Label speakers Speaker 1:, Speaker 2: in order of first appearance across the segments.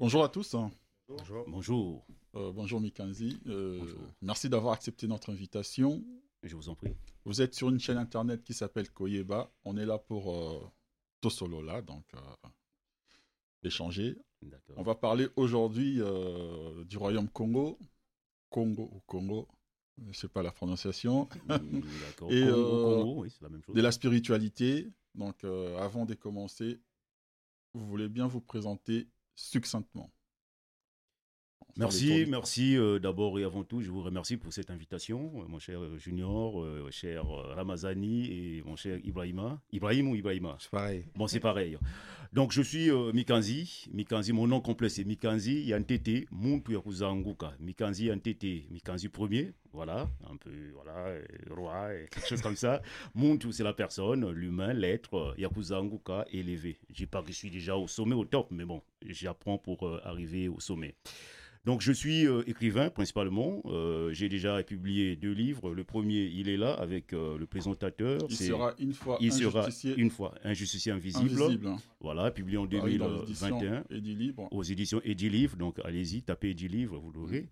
Speaker 1: Bonjour à tous.
Speaker 2: Bonjour. Bonjour.
Speaker 1: Euh, bonjour Mikanzi. Euh, merci d'avoir accepté notre invitation.
Speaker 2: Je vous en prie.
Speaker 1: Vous êtes sur une chaîne internet qui s'appelle Koyeba. On est là pour euh, Tosolo là, donc échanger. On va parler aujourd'hui du royaume Congo. Congo ou Congo, je ne sais pas la prononciation.
Speaker 2: Et Congo, oui, c'est la même chose.
Speaker 1: De la spiritualité. Donc avant de commencer, vous voulez bien vous présenter succinctement.
Speaker 2: Merci, merci euh, d'abord et avant tout, je vous remercie pour cette invitation, euh, mon cher Junior, euh, cher Ramazani et mon cher Ibrahima. Ibrahim ou Ibrahima?
Speaker 3: C'est pareil.
Speaker 2: Bon, c'est pareil. Donc, je suis Mikanzi. Mikanzi, mon nom complet, c'est Mikanzi Yantete Muntu Yakuzanguka. Mikanzi Yantete, Mikanzi premier, voilà, un peu, voilà, roi, et quelque chose comme ça. Muntu, c'est la personne, l'humain, l'être, Yakuzanguka, élevé. Je dis pas que je suis déjà au sommet, au top, mais bon, j'apprends pour arriver au sommet. Donc je suis euh, écrivain principalement. Euh, j'ai déjà publié deux livres. Le premier, il est là avec euh, le présentateur.
Speaker 1: Il sera une fois
Speaker 2: il sera une fois injusticié invisible.
Speaker 1: invisible.
Speaker 2: Voilà, publié en 2021 aux éditions Edilivre. Donc allez-y, tapez Edilivre, vous l'aurez.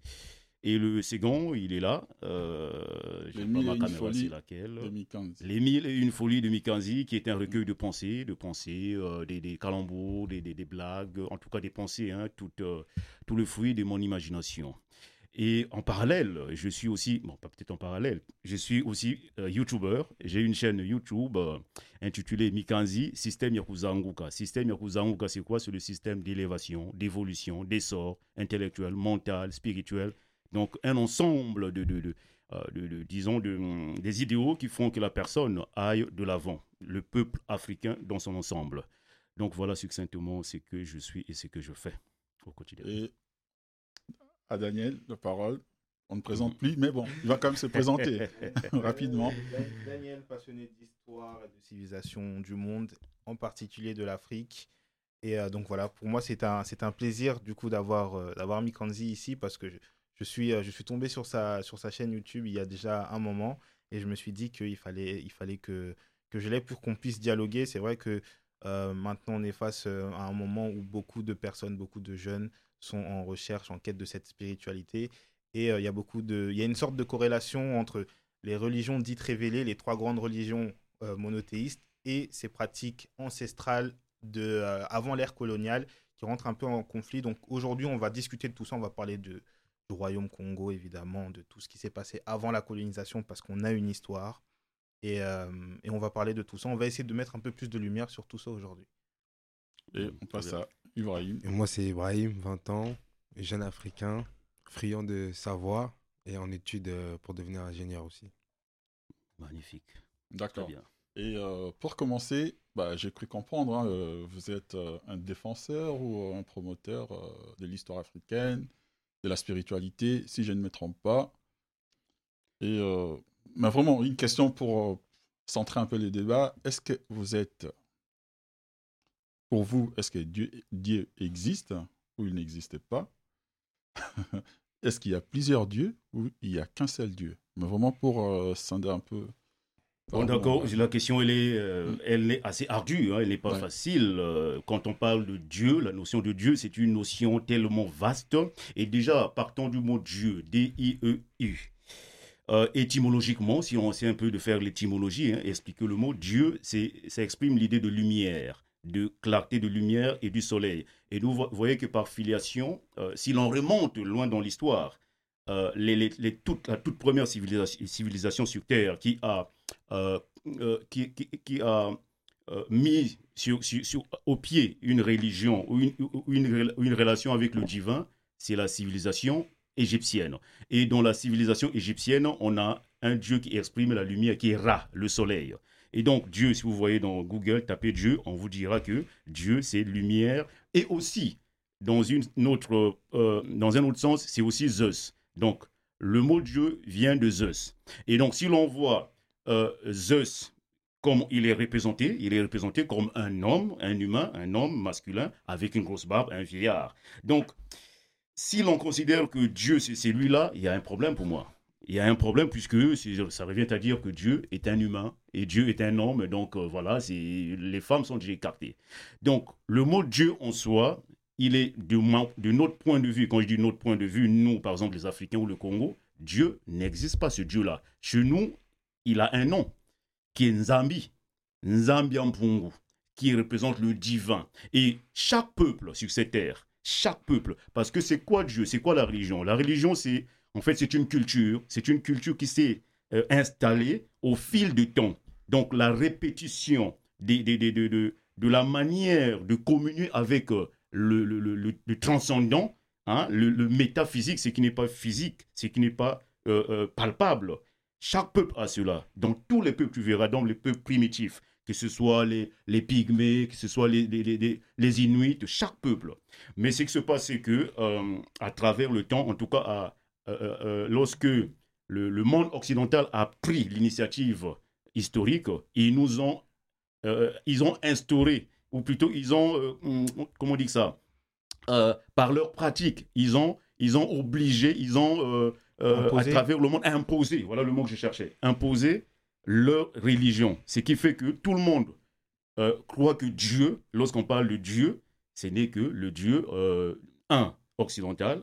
Speaker 2: Et le second, il est là. Euh,
Speaker 1: mille et une folies de
Speaker 2: Mikanzi. Les mille et une folies de Mikanzi, qui est un recueil de pensées, de pensées, euh, des, des, calembours, des, des, des, blagues, en tout cas des pensées, hein, tout, euh, tout le fruit de mon imagination. Et en parallèle, je suis aussi, bon, pas peut-être en parallèle, je suis aussi euh, YouTuber. J'ai une chaîne YouTube intitulée Mikanzi Système Yakuza Anguka. Système Yakuza Anguka, c'est quoi? C'est le système d'élévation, d'évolution, d'essor intellectuel, mental, spirituel donc un ensemble de, de, euh, disons, de, des idéaux qui font que la personne aille de l'avant, le peuple africain dans son ensemble. Donc voilà succinctement ce que je suis et ce que je fais au quotidien.
Speaker 1: Et à Daniel, la parole. On ne présente plus, mais bon, il va quand même se présenter rapidement.
Speaker 3: Daniel, passionné d'histoire et de civilisation du monde, en particulier de l'Afrique. Et euh, donc voilà, pour moi, c'est un, un plaisir du coup d'avoir euh, d'avoir Mikanzi ici parce que je, je suis, euh, je suis tombé sur sa, sur sa chaîne YouTube il y a déjà un moment et je me suis dit qu'il fallait, il fallait que, que je l'aie pour qu'on puisse dialoguer. C'est vrai que euh, maintenant on est face euh, à un moment où beaucoup de personnes, beaucoup de jeunes sont en recherche, en quête de cette spiritualité et il y a beaucoup de, il y a une sorte de corrélation entre les religions dites révélées, les trois grandes religions monothéistes et ces pratiques ancestrales de avant l'ère coloniale qui rentrent un peu en conflit. Donc aujourd'hui, on va discuter de tout ça, on va parler de du royaume Congo, évidemment, de tout ce qui s'est passé avant la colonisation, parce qu'on a une histoire. Et, euh, et, on va parler de tout ça. On va essayer de mettre un peu plus de lumière sur tout ça aujourd'hui.
Speaker 1: Et on passe à Ibrahim.
Speaker 4: Et moi, c'est Ibrahim, 20 ans, jeune africain, friand de savoir et en études euh, pour devenir ingénieur aussi.
Speaker 2: Magnifique.
Speaker 1: D'accord. Et euh, pour commencer, bah, j'ai cru comprendre, hein, vous êtes un défenseur ou un promoteur de l'histoire africaine, de la spiritualité, si je ne me trompe pas. Et euh, mais vraiment, une question pour euh, centrer un peu les débats. Est-ce que vous êtes, pour vous, est-ce que Dieu, Dieu existe ou il n'existe pas? Est-ce qu'il y a plusieurs dieux ou il n'y a qu'un seul Dieu? Mais vraiment pour euh, scinder un peu
Speaker 2: Bon, d'accord, la question, elle est, euh, mm. elle est assez ardue, hein, elle n'est pas facile. Euh, quand on parle de Dieu, la notion de Dieu, c'est une notion tellement vaste. Et déjà, partant du mot Dieu, D-I-E-U, euh, étymologiquement, si on essaie un peu de faire l'étymologie, hein, expliquer le mot Dieu, ça exprime l'idée de lumière, de clarté de lumière et du soleil. Et nous voyez que par filiation, si l'on remonte loin dans l'histoire, les, toute, la toute première civilisation, civilisation sur Terre qui a euh, euh, qui, a euh, mis au pied une religion ou une relation avec le divin, c'est la civilisation égyptienne. Et dans la civilisation égyptienne, on a un dieu qui exprime la lumière, qui est Ra, le soleil. Et donc Dieu, si vous voyez dans Google, tapez Dieu, on vous dira que Dieu, c'est lumière. Et aussi, dans, une autre, dans un autre sens, c'est aussi Zeus. Donc, le mot Dieu vient de Zeus. Et donc, si l'on voit euh, Zeus, comme il est représenté, il est représenté comme un homme, un humain, un homme masculin avec une grosse barbe, un vieillard. Donc, si l'on considère que Dieu c'est celui-là, il y a un problème pour moi. Il y a un problème puisque ça revient à dire que Dieu est un humain et Dieu est un homme. Donc euh, voilà, les femmes sont déjà écartées. Donc le mot Dieu en soi, il est de, de notre point de vue, quand je dis notre point de vue, nous, par exemple, les Africains ou le Congo, Dieu n'existe pas, ce Dieu-là. Chez nous, il a un nom, qui est Nzambi, Nzambi Ampungu, qui représente le divin. Et chaque peuple sur cette terre, chaque peuple, parce que c'est quoi Dieu C'est quoi la religion? La religion, c'est en fait, c'est une culture, c'est une culture qui s'est euh, installée au fil du temps. Donc la répétition de, de, la manière de communier avec euh, le, le, transcendant, hein, le, métaphysique, ce qui n'est pas physique, ce qui n'est pas euh, palpable. Chaque peuple a cela. Dans tous les peuples, tu verras, dans les peuples primitifs, que ce soit les, les pygmées, que ce soit les, les, les, Inuits, chaque peuple. Mais ce qui se passe, c'est que, à travers le temps, en tout cas, lorsque le, le, monde occidental a pris l'initiative historique, ils nous ont, ils ont instauré, ou plutôt ils ont, comment on dit ça, par leur pratique, ils ont, ils ont obligé, ils ont, à travers le monde, imposé, voilà le mot que je cherchais, imposé leur religion. Ce qui fait que tout le monde croit que Dieu, lorsqu'on parle de Dieu, ce n'est que le Dieu, un, occidental,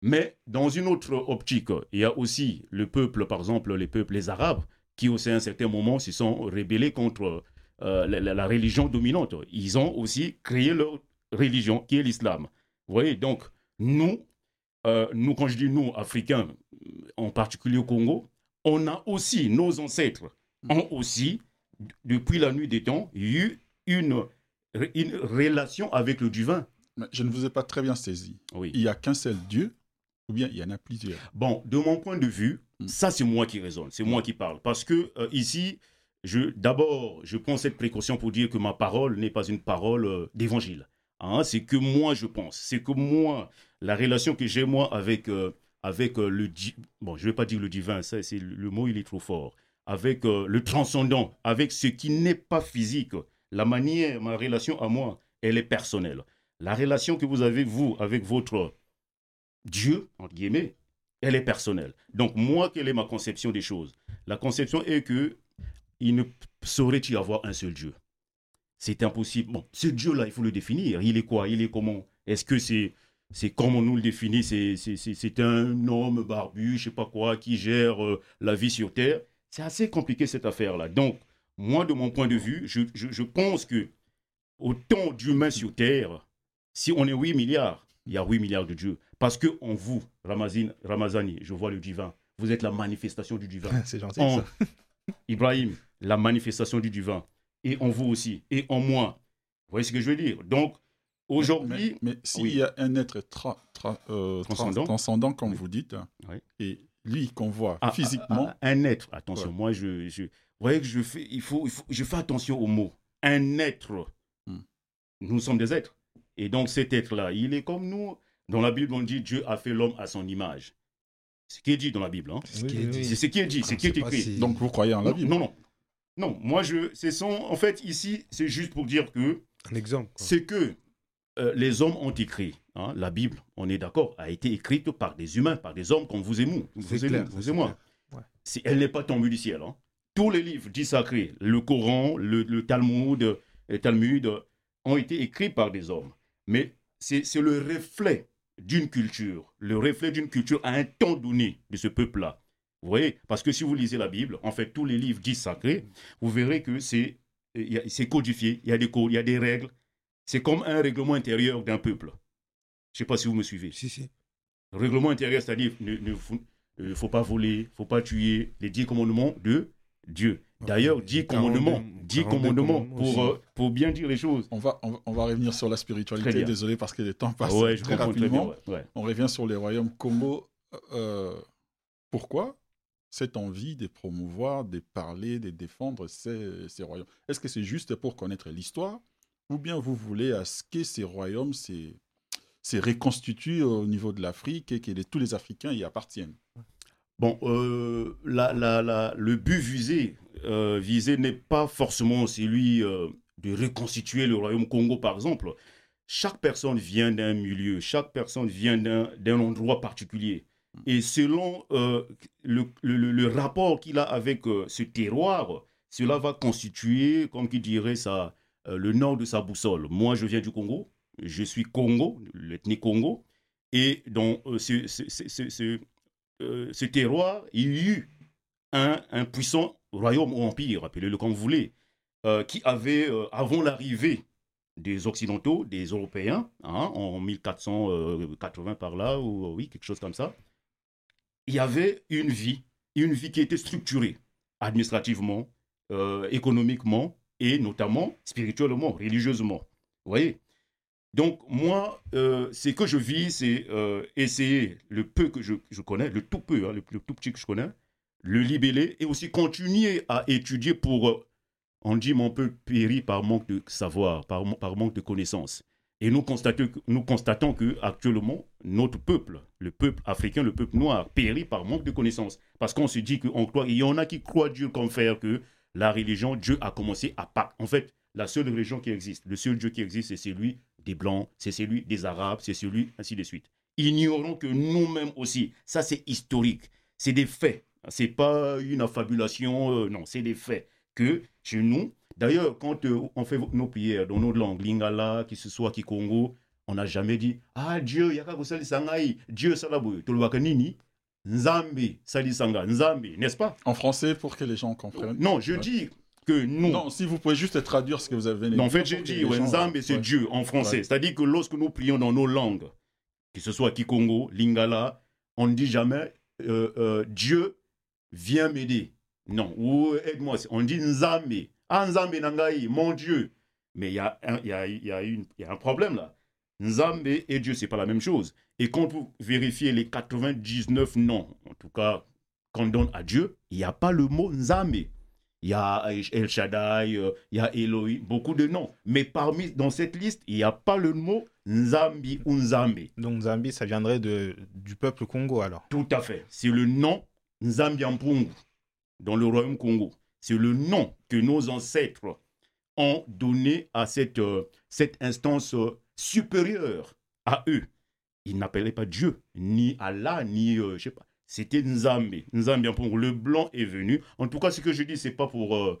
Speaker 2: mais dans une autre optique, il y a aussi le peuple, par exemple, les peuples, les Arabes, qui aussi à un certain moment se sont rébellés contre euh, la, religion dominante. Ils ont aussi créé leur religion, qui est l'islam. Vous voyez, donc nous, euh, nous, quand je dis nous, Africains, en particulier au Congo, on a aussi, nos ancêtres ont aussi, depuis la nuit des temps, eu une, une relation avec le divin.
Speaker 1: je ne vous ai pas très bien saisi. Oui. Il n'y a qu'un seul Dieu ou bien il y en a plusieurs?
Speaker 2: Bon, de mon point de vue, hmm. ça c'est moi qui raisonne, c'est moi qui parle. Parce que euh, ici, je, d'abord, je prends cette précaution pour dire que ma parole n'est pas une parole euh, d'évangile. Hein, c'est que moi je pense, c'est que moi, la relation que j'ai moi avec, euh, avec le... Bon, je vais pas dire le divin, ça, c'est, le mot il est trop fort. Avec le transcendant, avec ce qui n'est pas physique. La manière, ma relation à moi, elle est personnelle. La relation que vous avez, vous, avec votre Dieu, entre guillemets, elle est personnelle. Donc, moi, quelle est ma conception des choses? La conception est que il ne saurait y avoir un seul Dieu. C'est impossible. Bon, ce Dieu-là, il faut le définir. Il est quoi? Il est comment? Est-ce que c'est c'est comme on nous le définit, c'est un homme barbu, je sais pas quoi, qui gère euh, la vie sur Terre? C'est assez compliqué cette affaire-là. Donc, moi, de mon point de vue, je, je, je pense que autant d'humains sur Terre, si on est 8 milliards, il y a 8 milliards de dieux. Parce que en vous, Ramazine, Ramazani, je vois le divin. Vous êtes la manifestation du divin.
Speaker 3: C'est gentil. ça.
Speaker 2: Ibrahim, la manifestation du divin. Et en vous aussi. Et en moi. Vous voyez ce que je veux dire? Donc, aujourd'hui.
Speaker 1: Mais, s'il y a un être euh, transcendant. comme vous dites, et lui qu'on voit ah, physiquement.
Speaker 2: Ah, ah, un être. Attention, moi, je, je, Vous voyez que je fais, il faut, il faut, je fais attention aux mots. Un être. Hmm. Nous sommes des êtres. Et donc cet être-là, il est comme nous. Dans la Bible, on dit Dieu a fait l'homme à son image. C'est ce qui est dit dans la Bible. Hein. C'est ce qui est dit. C'est ce qui est dit, c'est ce qui est écrit.
Speaker 1: Donc vous croyez en la Bible
Speaker 2: Non, non. Non, moi, je, c'est son, en fait, ici, c'est juste pour dire que.
Speaker 4: Un exemple.
Speaker 2: C'est que euh, les hommes ont écrit. Hein, la Bible, on est d'accord, a été écrite par des humains, par des hommes comme vous et moi. Vous, et, vous et moi. elle n'est pas tombée du ciel. Hein. Tous les livres dits sacrés, le Coran, le, le Talmud, le Talmud, ont été écrits par des hommes. Mais c'est le reflet d'une culture, le reflet d'une culture à un temps donné de ce peuple-là. Vous voyez Parce que si vous lisez la Bible, en fait, tous les livres dits sacrés, vous verrez que c'est codifié, il y a des codes, il y a des règles. C'est comme un règlement intérieur d'un peuple. Je ne sais pas si vous me suivez.
Speaker 4: Si, si.
Speaker 2: Le règlement intérieur, c'est-à-dire, ne, ne, euh, faut pas voler, il ne faut pas tuer, les dix commandements de Dieu. D'ailleurs, dix commandements, dix commandements pour, euh, pour bien dire les choses.
Speaker 1: On va, on, va revenir sur la spiritualité, désolé parce que le temps passe très rapidement. on revient sur les royaumes Congo. Euh, pourquoi cette envie de promouvoir, de parler, de défendre ces, royaumes Est-ce que c'est juste pour connaître l'histoire ou bien vous voulez à ce que ces royaumes se reconstituent au niveau de l'Afrique et que tous les Africains y appartiennent?
Speaker 2: Bon, euh, le but visé, euh, visé n'est pas forcément celui euh, de reconstituer le royaume Congo, par exemple. Chaque personne vient d'un milieu, chaque personne vient d'un endroit particulier. Et selon le, le, rapport qu'il a avec ce terroir, cela va constituer, comme qui dirait ça, le nord de sa boussole. Moi, je viens du Congo. je suis Congo, l'ethnie Congo, et dans euh, ce, euh, terroir, il y eut un, un puissant royaume ou empire, appelez-le comme vous voulez, euh, qui avait, euh, avant l'arrivée des Occidentaux, des Européens, hein, en 1480 par là, ou oui, quelque chose comme ça, il y avait une vie, une vie qui était structurée administrativement, euh, économiquement et notamment spirituellement, religieusement. Vous voyez? Donc moi, euh, ce que je vis, c'est euh, essayer le peu que je, je connais, le tout peu, hein, le, tout petit que je connais, le libeller et aussi continuer à étudier pour, euh, on dit mon peu péri par manque de savoir, par manque de connaissances. Et nous constatons, nous que actuellement notre peuple, le peuple africain, le peuple noir, périt par manque de connaissances. Parce qu'on se dit qu'on croit, il y en a qui croient Dieu comme faire que la religion, Dieu a commencé à Pâques. En fait, la seule religion qui existe, le seul Dieu qui existe, c'est celui des Blancs, c'est celui des Arabes, c'est celui, ainsi de suite. Ignorons que nous-mêmes aussi, ça c'est historique, c'est des faits. C'est pas une affabulation, euh, non, c'est des faits. Que chez nous, d'ailleurs, quand euh, on fait nos prières dans notre langue, lingala, qui ce soit Kikongo, on n'a jamais dit Ah Dieu, yaka sali sangai, Dieu salaboy, tolwaka nini, Nzambe sali sanga, Nzambe, n'est-ce pas?
Speaker 1: En français, pour que les gens comprennent.
Speaker 2: Non, je
Speaker 1: Ouais.
Speaker 2: dis que nous,
Speaker 1: Non, si vous pouvez juste traduire ce que vous avez
Speaker 2: non, en fait, j'ai
Speaker 1: que
Speaker 2: dit, ouais, Nzambe, c'est
Speaker 1: Ouais.
Speaker 2: Dieu en français.
Speaker 1: Ouais.
Speaker 2: C'est-à-dire que lorsque nous prions dans nos langues, que ce soit Kikongo, Lingala, on ne dit jamais euh, euh, Dieu, viens m'aider. Non, ou aide-moi. On dit Nzambe. Ah, Nzambe Nangai, mon Dieu. Mais il y, a un- il y, a, il y, a une- il y a un problème là. Nzambe et Dieu, c'est pas la même chose. Et quand vous vérifiez les 99 noms, en tout cas, qu'on donne à Dieu, il n'y a pas le mot Nzambe. Il y a El Shaddai, euh, il y a Elohim, beaucoup de noms. Mais parmi, dans cette liste, il n'y a pas le mot Nzambi ou Nzambe.
Speaker 3: Donc Zambie, ça viendrait de, du peuple Congo alors.
Speaker 2: Tout à fait. C'est le nom Nzambiampungu dans le royaume Congo. C'est le nom que nos ancêtres ont donné à cette, euh, cette instance euh, supérieure à eux. Ils n'appelaient pas Dieu, ni Allah, ni euh, je sais pas. C'était Nzambe. Nzambiampungu. Le blanc est venu. En tout cas, ce que je dis, c'est pas pour euh,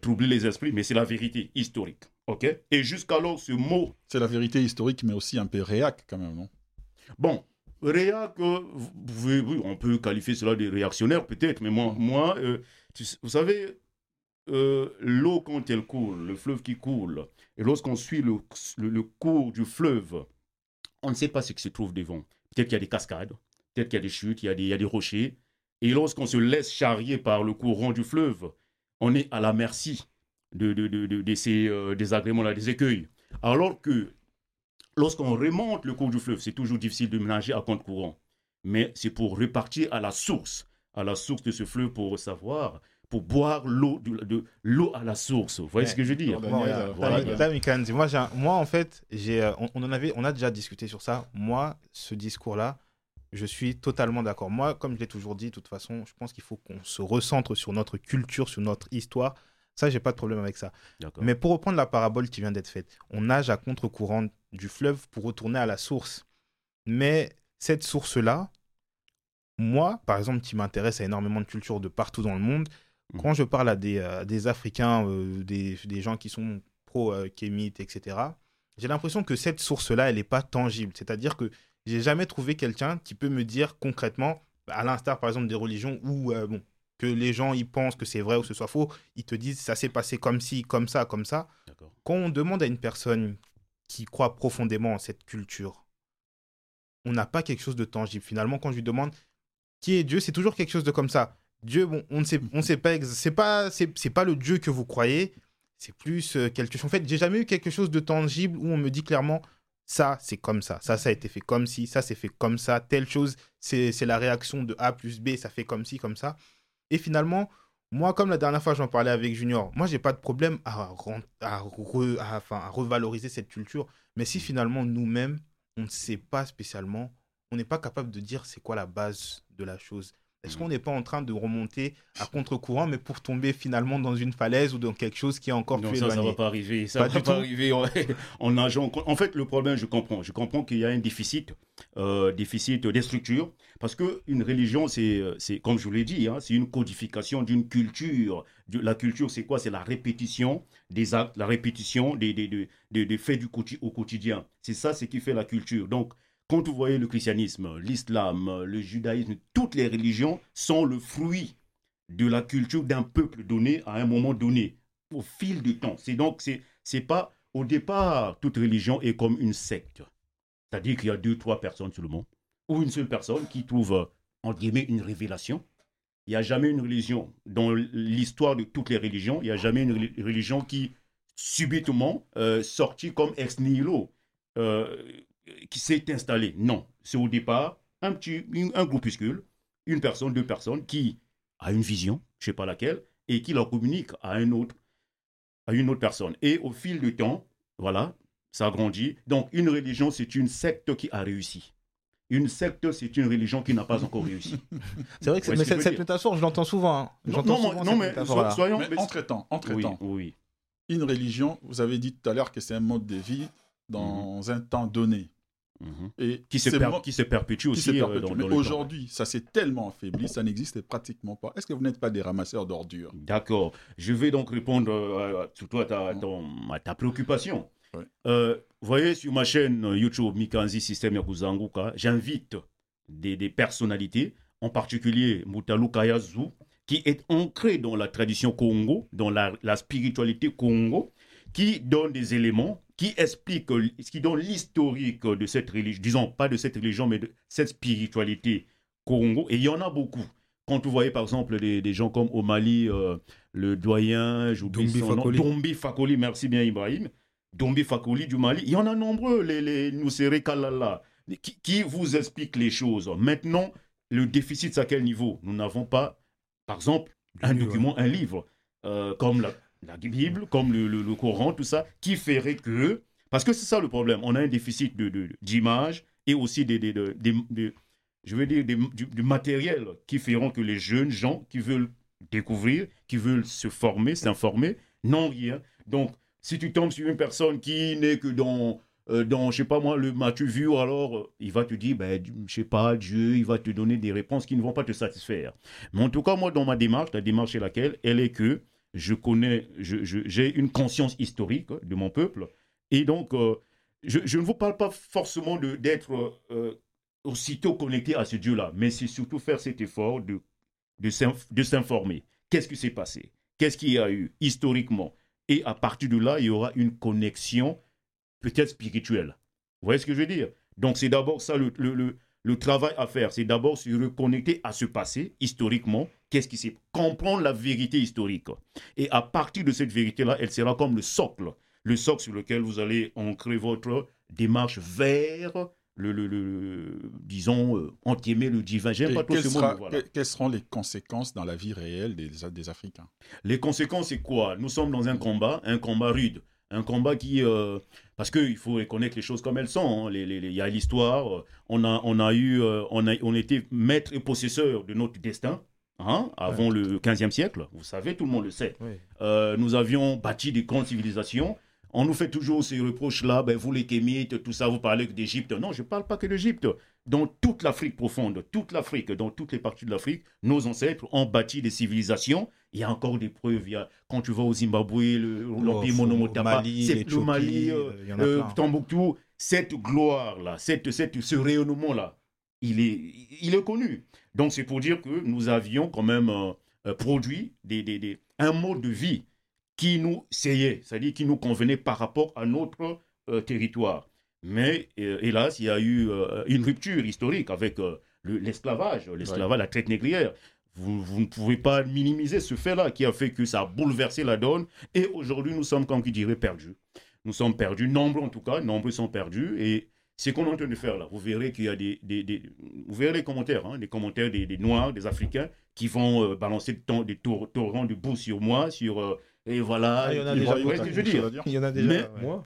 Speaker 2: troubler les esprits, mais c'est la vérité historique. OK? Et jusqu'alors, ce mot
Speaker 1: C'est la vérité historique, mais aussi un peu réac quand même, non?
Speaker 2: Bon, réac, oui, on peut qualifier cela de réactionnaire peut-être, mais moi, moi vous savez, euh, l'eau quand elle coule, le fleuve qui coule, et lorsqu'on suit le, cours du fleuve, on ne sait pas ce qui se trouve devant. Peut-être qu'il y a des cascades, peut-être qu'il y a des chutes, il y a des, y a des rochers, et lorsqu'on se laisse charrier par le courant du fleuve, on est à la merci de ces euh, désagréments-là, des écueils. Alors que lorsqu'on remonte le cours du fleuve, c'est toujours difficile de ménager à compte courant. Mais c'est pour repartir à la source, à la source de ce fleuve pour savoir, pour boire l'eau de, de- l'eau à la source. Vous voyez
Speaker 3: Ouais.
Speaker 2: ce que je veux dire?
Speaker 3: Bon,
Speaker 1: voilà,
Speaker 3: moi, j'ai un- moi, en fait, j'ai, euh, on, on en avait, on a déjà discuté sur ça. Moi, ce discours-là, je suis totalement d'accord. Moi, comme je l'ai toujours dit, de toute façon, je pense qu'il faut qu'on se recentre sur notre culture, sur notre histoire. Ça, j'ai pas de problème avec ça.
Speaker 2: D'accord.
Speaker 3: Mais pour reprendre la parabole qui vient d'être faite, on nage à contre-courant du fleuve pour retourner à la source. Mais cette source-là, moi, par exemple, qui m'intéresse à énormément de cultures de partout dans le monde,
Speaker 2: Mhm.
Speaker 3: quand je parle à des, euh, des Africains, euh, des, des gens qui sont pro-kémites, etc., j'ai l'impression que cette source-là, elle n'est pas tangible. C'est-à-dire que j'ai jamais trouvé quelqu'un qui peut me dire concrètement, à l'instar par exemple des religions où euh, bon, que les gens ils pensent que c'est vrai ou que ce soit faux, ils te disent ça s'est passé comme ci, comme ça, comme ça. Quand on demande à une personne qui croit profondément en cette culture, on n'a pas quelque chose de tangible. Finalement, quand je lui demande qui est Dieu, c'est toujours quelque chose de comme ça. Dieu, bon, on ne sait, on sait pas, c'est pas, c'est, pas le Dieu que vous croyez. C'est plus euh, quelque chose. En fait, j'ai jamais eu quelque chose de tangible où on me dit clairement ça, c'est comme ça. Ça, ça a été fait comme ci. Ça, c'est fait comme ça. Telle chose, c'est, la réaction de A plus B. Ça fait comme ci, comme ça. Et finalement, moi, comme la dernière fois, j'en parlais avec Junior, moi, j'ai pas de problème à, re- à- à revaloriser cette culture. Mais si finalement, nous-mêmes, on ne sait pas spécialement, on n'est pas capable de dire c'est quoi la base de la chose. Est-ce qu'on n'est pas en train de remonter à contre-courant, mais pour tomber finalement dans une falaise ou dans quelque chose qui est encore
Speaker 2: non,
Speaker 3: plus
Speaker 2: ça,
Speaker 3: éloigné
Speaker 2: ça va pas arriver. Ça
Speaker 3: Pas
Speaker 2: va pas arriver en, en nageant. En fait, le problème, je comprends. Je comprends qu'il y a un déficit, euh, déficit des structures, parce que une religion, c'est, euh, c'est comme je vous l'ai dit, hein, c'est une codification d'une culture. La culture, c'est quoi? C'est la répétition des actes, la répétition des, des, des, des- faits du au quotidien. C'est ça, ce qui fait la culture. Donc, quand vous voyez le christianisme, l'islam, le judaïsme, toutes les religions sont le fruit de la culture d'un peuple donné à un moment donné, au fil du temps. C'est donc, c'est, pas, au départ, toute religion est comme une secte. C'est-à-dire qu'il y a deux, trois personnes sur le monde, ou une seule personne qui trouve, entre guillemets, une révélation. Il n'y a jamais une religion, dans l'histoire de toutes les religions, il n'y a jamais une reli- religion qui, subitement, euh, sortit comme ex nihilo, euh, qui s'est installée. Non, c'est au départ un petit, une- un groupuscule, une personne, deux personnes qui a une vision, je ne sais pas laquelle, et qui la communique à un autre, à une autre personne. Et au fil du temps, voilà, ça grandit. Donc une religion, c'est une secte qui a réussi. Une secte, c'est une religion qui n'a pas encore réussi.
Speaker 3: C'est vrai que c'est-
Speaker 2: Ouais,
Speaker 3: mais
Speaker 2: ce que
Speaker 3: cette, cette métaphore, je l'entends souvent. hein.
Speaker 2: Non,
Speaker 3: J'entends
Speaker 2: non,
Speaker 3: souvent
Speaker 2: non, mais so- soyons...
Speaker 1: Mais
Speaker 2: mais-
Speaker 1: entre-temps,
Speaker 2: oui,
Speaker 1: entre-temps,
Speaker 2: oui.
Speaker 1: une religion, vous avez dit tout à l'heure que c'est un mode de vie dans un temps donné.
Speaker 2: Mhm.
Speaker 1: Et
Speaker 2: Qui, se per- qui se perpétue aussi euh, dans, dans
Speaker 1: aujourd'hui, ça s'est tellement affaibli, ça n'existe pratiquement pas. Est-ce que vous n'êtes pas des ramasseurs d'ordures?
Speaker 2: D'accord. Je vais donc répondre euh, surtout à ta, ton- à ta préoccupation. Euh, vous voyez, sur ma chaîne YouTube Mikanzi System Yakuzanguka, j'invite des, des personnalités, en particulier Mutalu Kayazu, qui est ancré dans la tradition Congo, dans la, la spiritualité Congo, qui donne des éléments, qui explique, qui donne l'historique de cette religion, disons pas de cette religion, mais de cette spiritualité Congo. Et il y en a beaucoup. Quand vous voyez par exemple des, des gens comme au Mali, euh, le doyen,
Speaker 4: Dombi Fakoli.
Speaker 2: Dombi Fakoli, merci bien Ibrahim, Dombi Fakoli du Mali, il y en a nombreux, les, les Nusere Kalala, qui, qui vous expliquent les choses. Maintenant, le déficit, c'est à quel niveau? Nous n'avons pas, par exemple, un document, un livre, euh, comme la, la Bible, comme le, le- Coran, tout ça, qui ferait que... Parce que c'est ça le problème, on a un déficit de- de- d'images et aussi des, je veux dire, du, matériel qui feront que les jeunes gens qui veulent découvrir, qui veulent se former, s'informer, n'ont rien. Donc, si tu tombes sur une personne qui n'est que dans, euh, dans je sais pas moi, le m'as-tu vu, alors euh, il va te dire, ben, je sais pas, Dieu, il va te donner des réponses qui ne vont pas te satisfaire. Mais en tout cas, moi, dans ma démarche, la démarche est laquelle? Elle est que je connais, j'ai une conscience historique de mon peuple, et donc, euh, je, ne vous parle pas forcément d'être euh, aussitôt connecté à ce Dieu-là, mais c'est surtout faire cet effort de, de s'inf- de s'informer. Qu'est-ce qui s'est passé? Qu'est-ce qu'il y a eu historiquement? Et à partir de là, il y aura une connexion peut-être spirituelle. Vous voyez ce que je veux dire? Donc c'est d'abord ça le travail à faire, c'est d'abord se reconnecter à ce passé historiquement. Qu'est-ce qui s'est Comprendre la vérité historique? Et à partir de cette vérité-là, elle sera comme le socle, le socle sur lequel vous allez ancrer votre démarche vers le, le, le- disons, euh, entimer le divin. J'aime pas trop
Speaker 1: quelles,
Speaker 2: ce mot,
Speaker 1: sera-
Speaker 2: voilà.
Speaker 1: que- quelles seront les conséquences dans la vie réelle des, des Africains?
Speaker 2: Les conséquences, c'est quoi? Nous sommes dans un combat, un combat rude. Un combat qui... euh, parce qu'il faut reconnaître les choses comme elles sont. hein. Il y a l'histoire. euh, On a, on a eu... euh, on, a, on était maître et possesseur de notre destin. Hein, avant le 15e siècle. Vous savez, tout le monde le sait.
Speaker 3: Oui.
Speaker 2: Euh, nous avions bâti des grandes civilisations. On nous fait toujours ces reproches-là, ben, vous les Kémites, tout ça, vous parlez que d'Égypte. Non, je ne parle pas que d'Égypte. Dans toute l'Afrique profonde, toute l'Afrique, dans toutes les parties de l'Afrique, nos ancêtres ont bâti des civilisations. Il y a encore des preuves. Il y a, quand tu vas au Zimbabwe, le- l'Empire
Speaker 3: au
Speaker 2: Monomotapa,
Speaker 3: Mali,
Speaker 2: c'est le Mali, euh,
Speaker 3: euh.
Speaker 2: Tombouctou, cette gloire-là, cette, cette, ce rayonnement-là, il est, il est connu. Donc c'est pour dire que nous avions quand même euh, euh, produit des, des- des- un mode de vie qui nous seyait, c'est-à-dire qui nous convenait par rapport à notre euh, territoire. Mais euh, hélas, il y a eu une rupture historique avec le- l'esclavage, l'esclavage, la traite négrière. Vous, vous ne pouvez pas minimiser ce fait-là qui a fait que ça a bouleversé la donne. Et aujourd'hui, nous sommes, comme qui dirait, perdus. Nous sommes perdus, nombreux en tout cas, nombreux sont perdus. Et ce qu'on est en train de faire là. Vous verrez qu'il y a des, des- des- Vous verrez les commentaires, hein, les commentaires des, des Noirs, des Africains, qui vont euh, balancer de temps- des tor- torrents de boue sur moi, sur... euh, et voilà.
Speaker 3: Ah, il y en a déjà
Speaker 2: vont- vous voyez ce que je veux dire
Speaker 3: Il y en a déjà.
Speaker 2: Mais-
Speaker 3: ouais.
Speaker 4: Moi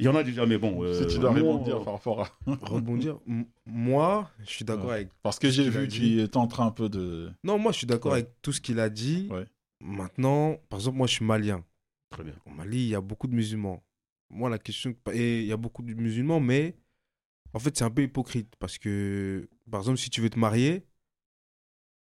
Speaker 2: Il y en a déjà, mais bon.
Speaker 1: si
Speaker 2: euh,
Speaker 1: tu dois rebondir
Speaker 2: on-
Speaker 1: par rapport à.
Speaker 4: Rebondir. Moi, je suis d'accord
Speaker 1: Ouais.
Speaker 4: avec.
Speaker 1: Parce que j'ai vu, tu étais en train un peu de.
Speaker 4: Non, moi, je suis d'accord
Speaker 1: Ouais.
Speaker 4: avec tout ce qu'il a dit.
Speaker 1: Ouais.
Speaker 4: Maintenant, par exemple, moi, je suis malien.
Speaker 2: Très bien.
Speaker 4: Au Mali, il y a beaucoup de musulmans. Moi, la question. Et il y a beaucoup de musulmans, mais en fait, c'est un peu hypocrite. Parce que, par exemple, si tu veux te marier,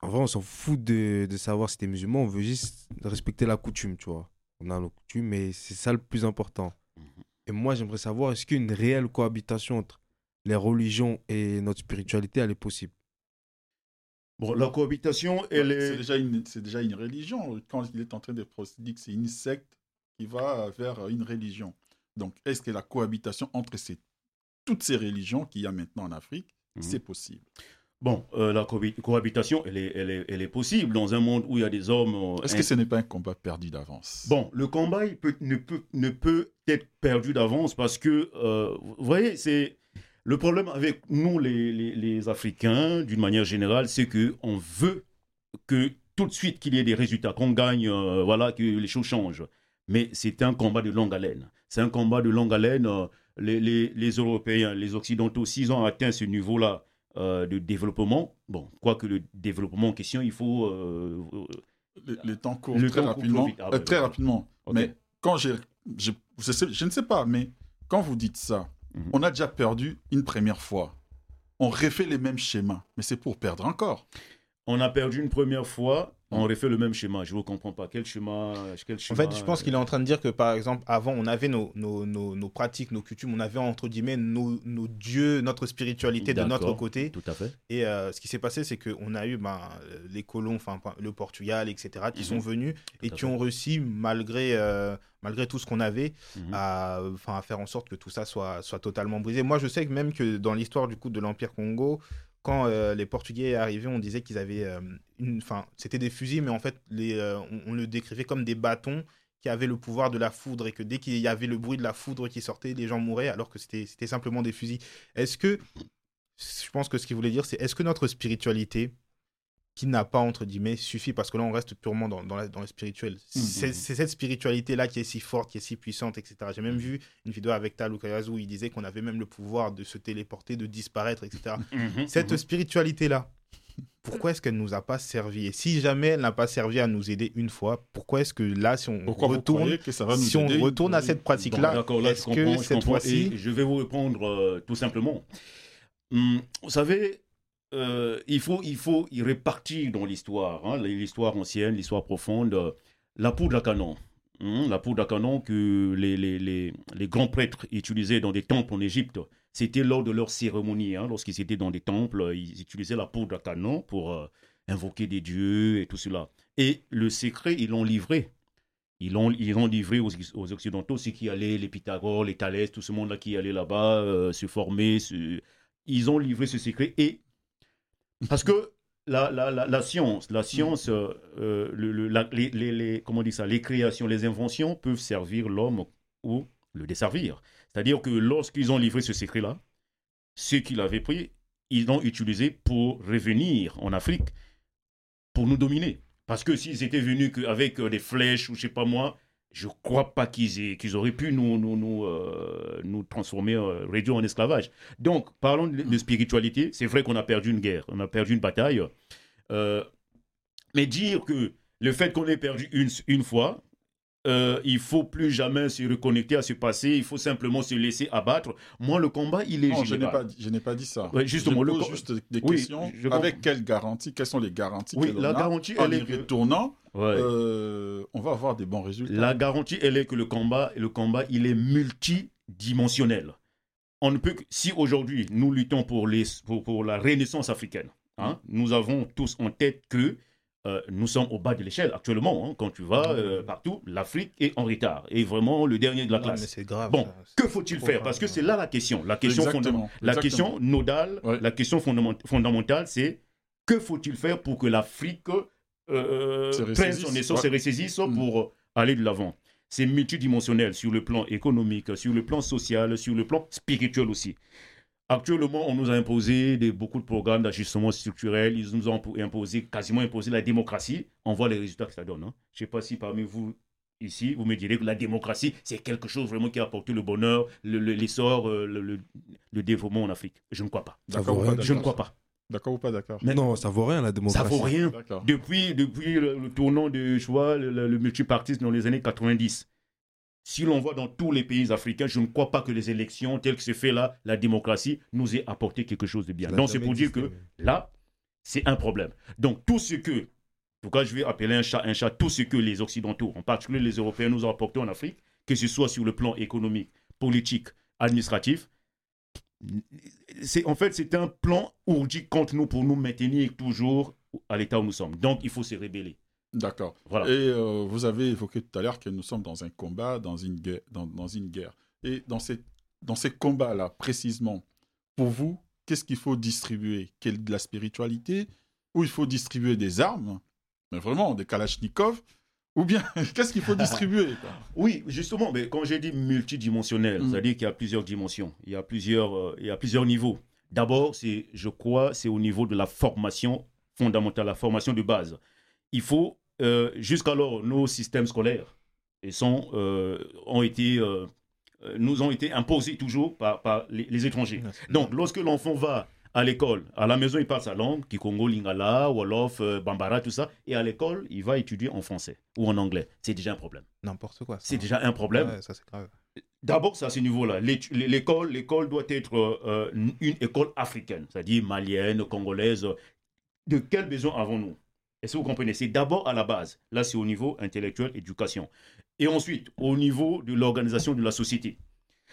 Speaker 4: en vrai, on s'en fout de, de savoir si tu es musulman. On veut juste respecter la coutume, tu vois. On a nos coutumes, mais c'est ça le plus important.
Speaker 2: Mhm.
Speaker 4: Et moi, j'aimerais savoir, est-ce qu'une réelle cohabitation entre les religions et notre spiritualité, elle est possible?
Speaker 2: Bon, la cohabitation, elle
Speaker 1: Ouais, C'est
Speaker 2: est.
Speaker 1: déjà, une- c'est déjà une religion. Quand il est en train de procéder que c'est une secte qui va vers une religion. Donc, est-ce que la cohabitation entre ces, toutes ces religions qu'il y a maintenant en Afrique,
Speaker 2: Mhm.
Speaker 1: c'est possible?
Speaker 2: Bon, euh, la cohabi- cohabitation, elle est, elle, est, elle est possible dans un monde où il y a des hommes. euh,
Speaker 1: Est-ce que ce n'est pas un combat perdu d'avance?
Speaker 2: Bon, le combat il peut, ne, peut, ne peut être perdu d'avance parce que, euh, vous voyez, c'est le problème avec nous, les, les, les Africains, d'une manière générale, c'est que on veut que tout de suite qu'il y ait des résultats, qu'on gagne, voilà, que les choses changent. Mais c'est un combat de longue haleine. C'est un combat de longue haleine. euh, les, les, les Européens, les Occidentaux, s'ils ont atteint ce niveau-là euh, de développement, bon, quoique le développement en question, il faut euh,
Speaker 1: les, les temps courent
Speaker 2: Le
Speaker 1: très
Speaker 2: temps court
Speaker 1: rapidement.
Speaker 2: Ah
Speaker 1: euh, très rapidement. Mais quand j'ai, je, je ne sais pas, mais quand vous dites ça,
Speaker 2: Mhm.
Speaker 1: on a déjà perdu une première fois. On refait les mêmes schémas, mais c'est pour perdre encore.
Speaker 2: On a perdu une première fois, on refait le même schéma. Je ne comprends pas. Quel schéma, quel
Speaker 3: En fait, je pense qu'il est en train de dire que, par exemple, avant, on avait nos, nos, nos, nos pratiques, nos coutumes, on avait, entre guillemets, nos, nos dieux, notre spiritualité de notre côté.
Speaker 2: Tout à fait.
Speaker 3: Et euh, ce qui s'est passé, c'est qu'on a eu ben, euh, les colons, enfin pas- le Portugal, etc., qui
Speaker 2: Mhm.
Speaker 3: sont venus et qui
Speaker 2: fait.
Speaker 3: ont réussi, malgré, euh, malgré tout ce qu'on avait,
Speaker 2: Mhm.
Speaker 3: à, à faire en sorte que tout ça soit, soit totalement brisé. Moi, je sais que même que dans l'histoire du coup de l'Empire Congo, quand euh, les Portugais arrivaient, on disait qu'ils avaient euh, une, enfin, c'était des fusils, mais en fait, les, euh, on, on le décrivait comme des bâtons qui avaient le pouvoir de la foudre et que dès qu'il y avait le bruit de la foudre qui sortait, les gens mouraient, alors que c'était simplement des fusils. Est-ce que, je pense que ce qu'il voulait dire, c'est est-ce que notre spiritualité, qui n'a pas, entre guillemets, suffit, parce que là, on reste purement dans, dans, la- dans le spirituel. C'est c'est cette spiritualité-là qui est si forte, qui est si puissante, etc. J'ai même vu une vidéo avec Tal où il disait qu'on avait même le pouvoir de se téléporter, de disparaître, etc. Cette spiritualité-là, pourquoi est-ce qu'elle nous a pas servi? Et si jamais elle n'a pas servi à nous aider une fois, pourquoi est-ce que là, si on
Speaker 1: Pourquoi
Speaker 3: retourne,
Speaker 1: que ça va nous
Speaker 3: si on retourne à cette pratique-là, est-ce que cette fois-ci,
Speaker 2: je vais vous répondre euh, tout simplement. Hum, vous savez, euh, il, faut, il faut y répartir dans l'histoire, hein, l'histoire ancienne, l'histoire profonde, euh, la poudre à canon. Hum, la poudre à canon que les, les, les, les grands prêtres utilisaient dans des temples en Égypte. C'était lors de leur cérémonie, hein, lorsqu'ils étaient dans des temples, ils utilisaient la poudre à canon pour euh, invoquer des dieux et tout cela. Et le secret, ils l'ont livré. Ils l'ont ils livré aux, aux Occidentaux, ceux qui allaient, les Pythagore, les Thalès, tout ce monde-là qui allait là-bas se former. Ils ont livré ce secret. Et parce que la, science, la science, euh, euh, les, comment on dit ça, les créations, les inventions peuvent servir l'homme ou le desservir. C'est-à-dire que lorsqu'ils ont livré ce secret-là, ceux qui l'avaient pris, ils l'ont utilisé pour revenir en Afrique, pour nous dominer. Parce que s'ils étaient venus avec euh, des flèches ou je sais pas moi, je crois pas qu'ils aient- qu'ils auraient pu nous, euh, transformer, euh, réduire en esclavage. Donc, parlons de, spiritualité. C'est vrai qu'on a perdu une guerre, on a perdu une bataille. Euh, mais dire que le fait qu'on ait perdu une fois, euh, il faut plus jamais se reconnecter à ce passé, il faut simplement se laisser abattre. Moi, le combat, il est
Speaker 1: Non, je n'ai
Speaker 2: général.
Speaker 1: pas, je n'ai pas dit ça.
Speaker 2: Ouais, justement,
Speaker 1: je pose juste des
Speaker 2: Oui,
Speaker 1: questions.
Speaker 2: je
Speaker 1: avec quelles garanties Quelles sont les garanties
Speaker 2: Oui, la
Speaker 1: a
Speaker 2: garantie, elle est que-
Speaker 1: retournant
Speaker 2: Ouais.
Speaker 1: euh, On va avoir des bons résultats.
Speaker 2: La garantie, elle est que le combat, le combat, il est multidimensionnel. On ne peut que, si aujourd'hui nous luttons pour, les, pour, pour la renaissance africaine, hein, nous avons tous en tête que euh, nous sommes au bas de l'échelle actuellement. hein. quand tu vas euh, partout, l'Afrique est en retard, et vraiment le dernier de la
Speaker 3: Non, mais
Speaker 2: classe.
Speaker 3: c'est grave.
Speaker 2: Bon,
Speaker 3: ça.
Speaker 2: Que faut-il faire?
Speaker 3: grave,
Speaker 2: Parce que c'est là la question. La question, fondam- la question nodale,
Speaker 1: Ouais.
Speaker 2: la question fondament- fondamentale, c'est que faut-il faire pour que l'Afrique euh,
Speaker 1: Se
Speaker 2: prenne
Speaker 1: ressaisisse,
Speaker 2: son essence,
Speaker 1: ouais.
Speaker 2: se ressaisisse
Speaker 1: Mm.
Speaker 2: pour aller de l'avant C'est multidimensionnel sur le plan économique, sur le plan social, sur le plan spirituel aussi. Actuellement, on nous a imposé des, beaucoup de programmes d'ajustement structurel. Ils nous ont imposé, quasiment imposé la démocratie. On voit les résultats que ça donne. hein. Je ne sais pas si parmi vous, ici, vous me direz que la démocratie, c'est quelque chose vraiment qui a apporté le bonheur, le- le- l'essor, euh, le, le- le développement en Afrique. Je ne crois pas.
Speaker 4: Ça
Speaker 1: D'accord
Speaker 4: vaut
Speaker 1: ou pas
Speaker 4: rien.
Speaker 2: Je ne
Speaker 1: d'accord?
Speaker 2: crois pas.
Speaker 1: D'accord ou pas d'accord?
Speaker 4: Non, ça vaut rien la
Speaker 2: Ça
Speaker 4: démocratie.
Speaker 2: vaut rien.
Speaker 1: D'accord.
Speaker 2: Depuis, depuis le, le tournant de tu vois, le, le- le multipartisme dans les années 90, si l'on voit dans tous les pays africains, je ne crois pas que les élections telles que c'est fait là, la démocratie, nous ait apporté quelque chose de bien. Donc c'est pour dire que là, c'est un problème. Donc tout ce que, pourquoi je vais appeler un chat un chat, tout ce que les Occidentaux, en particulier les Européens, nous ont apporté en Afrique, que ce soit sur le plan économique, politique, administratif, c'est en fait c'est un plan ourdi contre nous pour nous maintenir toujours à l'état où nous sommes. Donc il faut se rébeller.
Speaker 1: D'accord.
Speaker 2: Voilà.
Speaker 1: Et euh, vous avez évoqué tout à l'heure que nous sommes dans un combat, dans une guerre. Dans, dans une guerre. Et dans ces, dans ces combats-là, précisément, pour vous, qu'est-ce qu'il faut distribuer? Quelle, De la spiritualité? Ou il faut distribuer des armes Mais vraiment, des kalachnikovs? Ou bien, qu'est-ce qu'il faut distribuer
Speaker 2: Oui, justement, mais quand j'ai dit multidimensionnel,
Speaker 1: Mm.
Speaker 2: c'est-à-dire qu'il y a plusieurs dimensions, il y a plusieurs, euh, il y a plusieurs niveaux. D'abord, c'est, je crois, c'est au niveau de la formation fondamentale, la formation de base. Il faut, euh, jusqu'alors, nos systèmes scolaires et sont, euh, ont été, euh, nous ont été imposés toujours par, par les, les étrangers. Donc, lorsque l'enfant va à l'école, à la maison, il parle sa langue, Kikongo, Lingala, Wolof, Bambara, tout ça, et à l'école, il va étudier en français ou en anglais. C'est déjà un problème.
Speaker 3: N'importe quoi.
Speaker 2: C'est déjà un problème.
Speaker 3: Ouais, ça, c'est grave.
Speaker 2: D'abord, c'est à ce niveau-là. L'école, l'école doit être une école africaine, c'est-à-dire malienne, congolaise. De quel besoin avons-nous? Est-ce que vous comprenez C'est d'abord à la base. Là, c'est au niveau intellectuel, éducation. Et ensuite, au niveau de l'organisation de la société.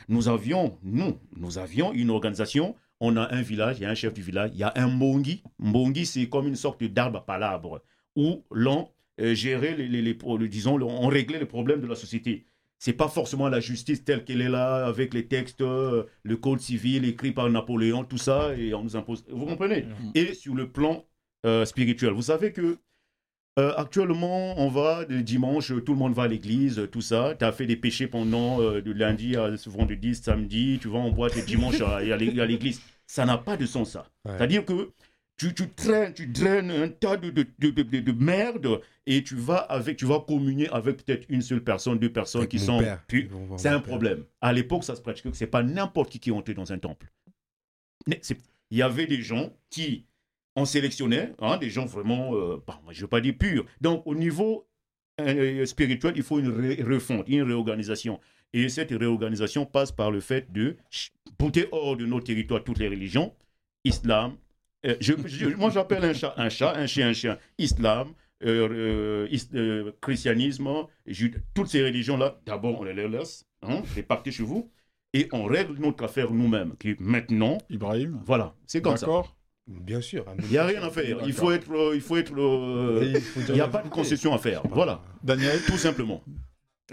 Speaker 2: Nous avions, nous, nous avions une organisation. On a un village, il y a un chef du village, il y a un mbongi. Mbongi, c'est comme une sorte d'arbre à palabres où l'on euh, gérait les, les- disons, on réglait les problèmes de la société. C'est pas forcément la justice telle qu'elle est là, avec les textes, euh, le code civil écrit par Napoléon, tout ça, et on nous impose. Vous comprenez?
Speaker 1: Mhm.
Speaker 2: Et sur le plan euh, spirituel, vous savez que euh, actuellement, on va le dimanche, tout le monde va à l'église, tout ça. Tu as fait des péchés pendant euh, de lundi à ce vendredi, samedi, tu vas en boîte et dimanche à, l'église. Ça n'a pas de sens, ça.
Speaker 4: Ouais.
Speaker 2: C'est-à-dire que tu, tu, traînes, tu draines un tas de, de, de, de- de- de merde et tu vas, avec, tu vas communier avec peut-être une seule personne, deux personnes
Speaker 4: Avec
Speaker 2: qui sont. C'est un problème. À l'époque, ça se pratiquait que c'est pas n'importe qui qui entrait dans un temple. Il y avait des gens qui on sélectionnait, hein, des gens vraiment, euh, moi, je ne veux pas dire purs. Donc, au niveau euh, spirituel, il faut une refonte, une réorganisation. Et cette réorganisation passe par le fait de bouter hors de nos territoires toutes les religions, islam, euh, je- je- moi j'appelle un chat un chat, un chien un chien, islam, euh, euh, is- euh, christianisme, jude- toutes ces religions-là, d'abord on les laisse, hein, chez vous, et on règle notre affaire nous-mêmes, qui maintenant,
Speaker 1: Ibrahim
Speaker 2: voilà, c'est comme ça.
Speaker 1: D'accord
Speaker 4: Bien sûr. hein,
Speaker 2: Il n'y a rien à faire. Il faut être. euh, il faut être euh,
Speaker 4: il
Speaker 2: n'y a pas de concession à faire. Voilà,
Speaker 1: Daniel
Speaker 2: tout simplement.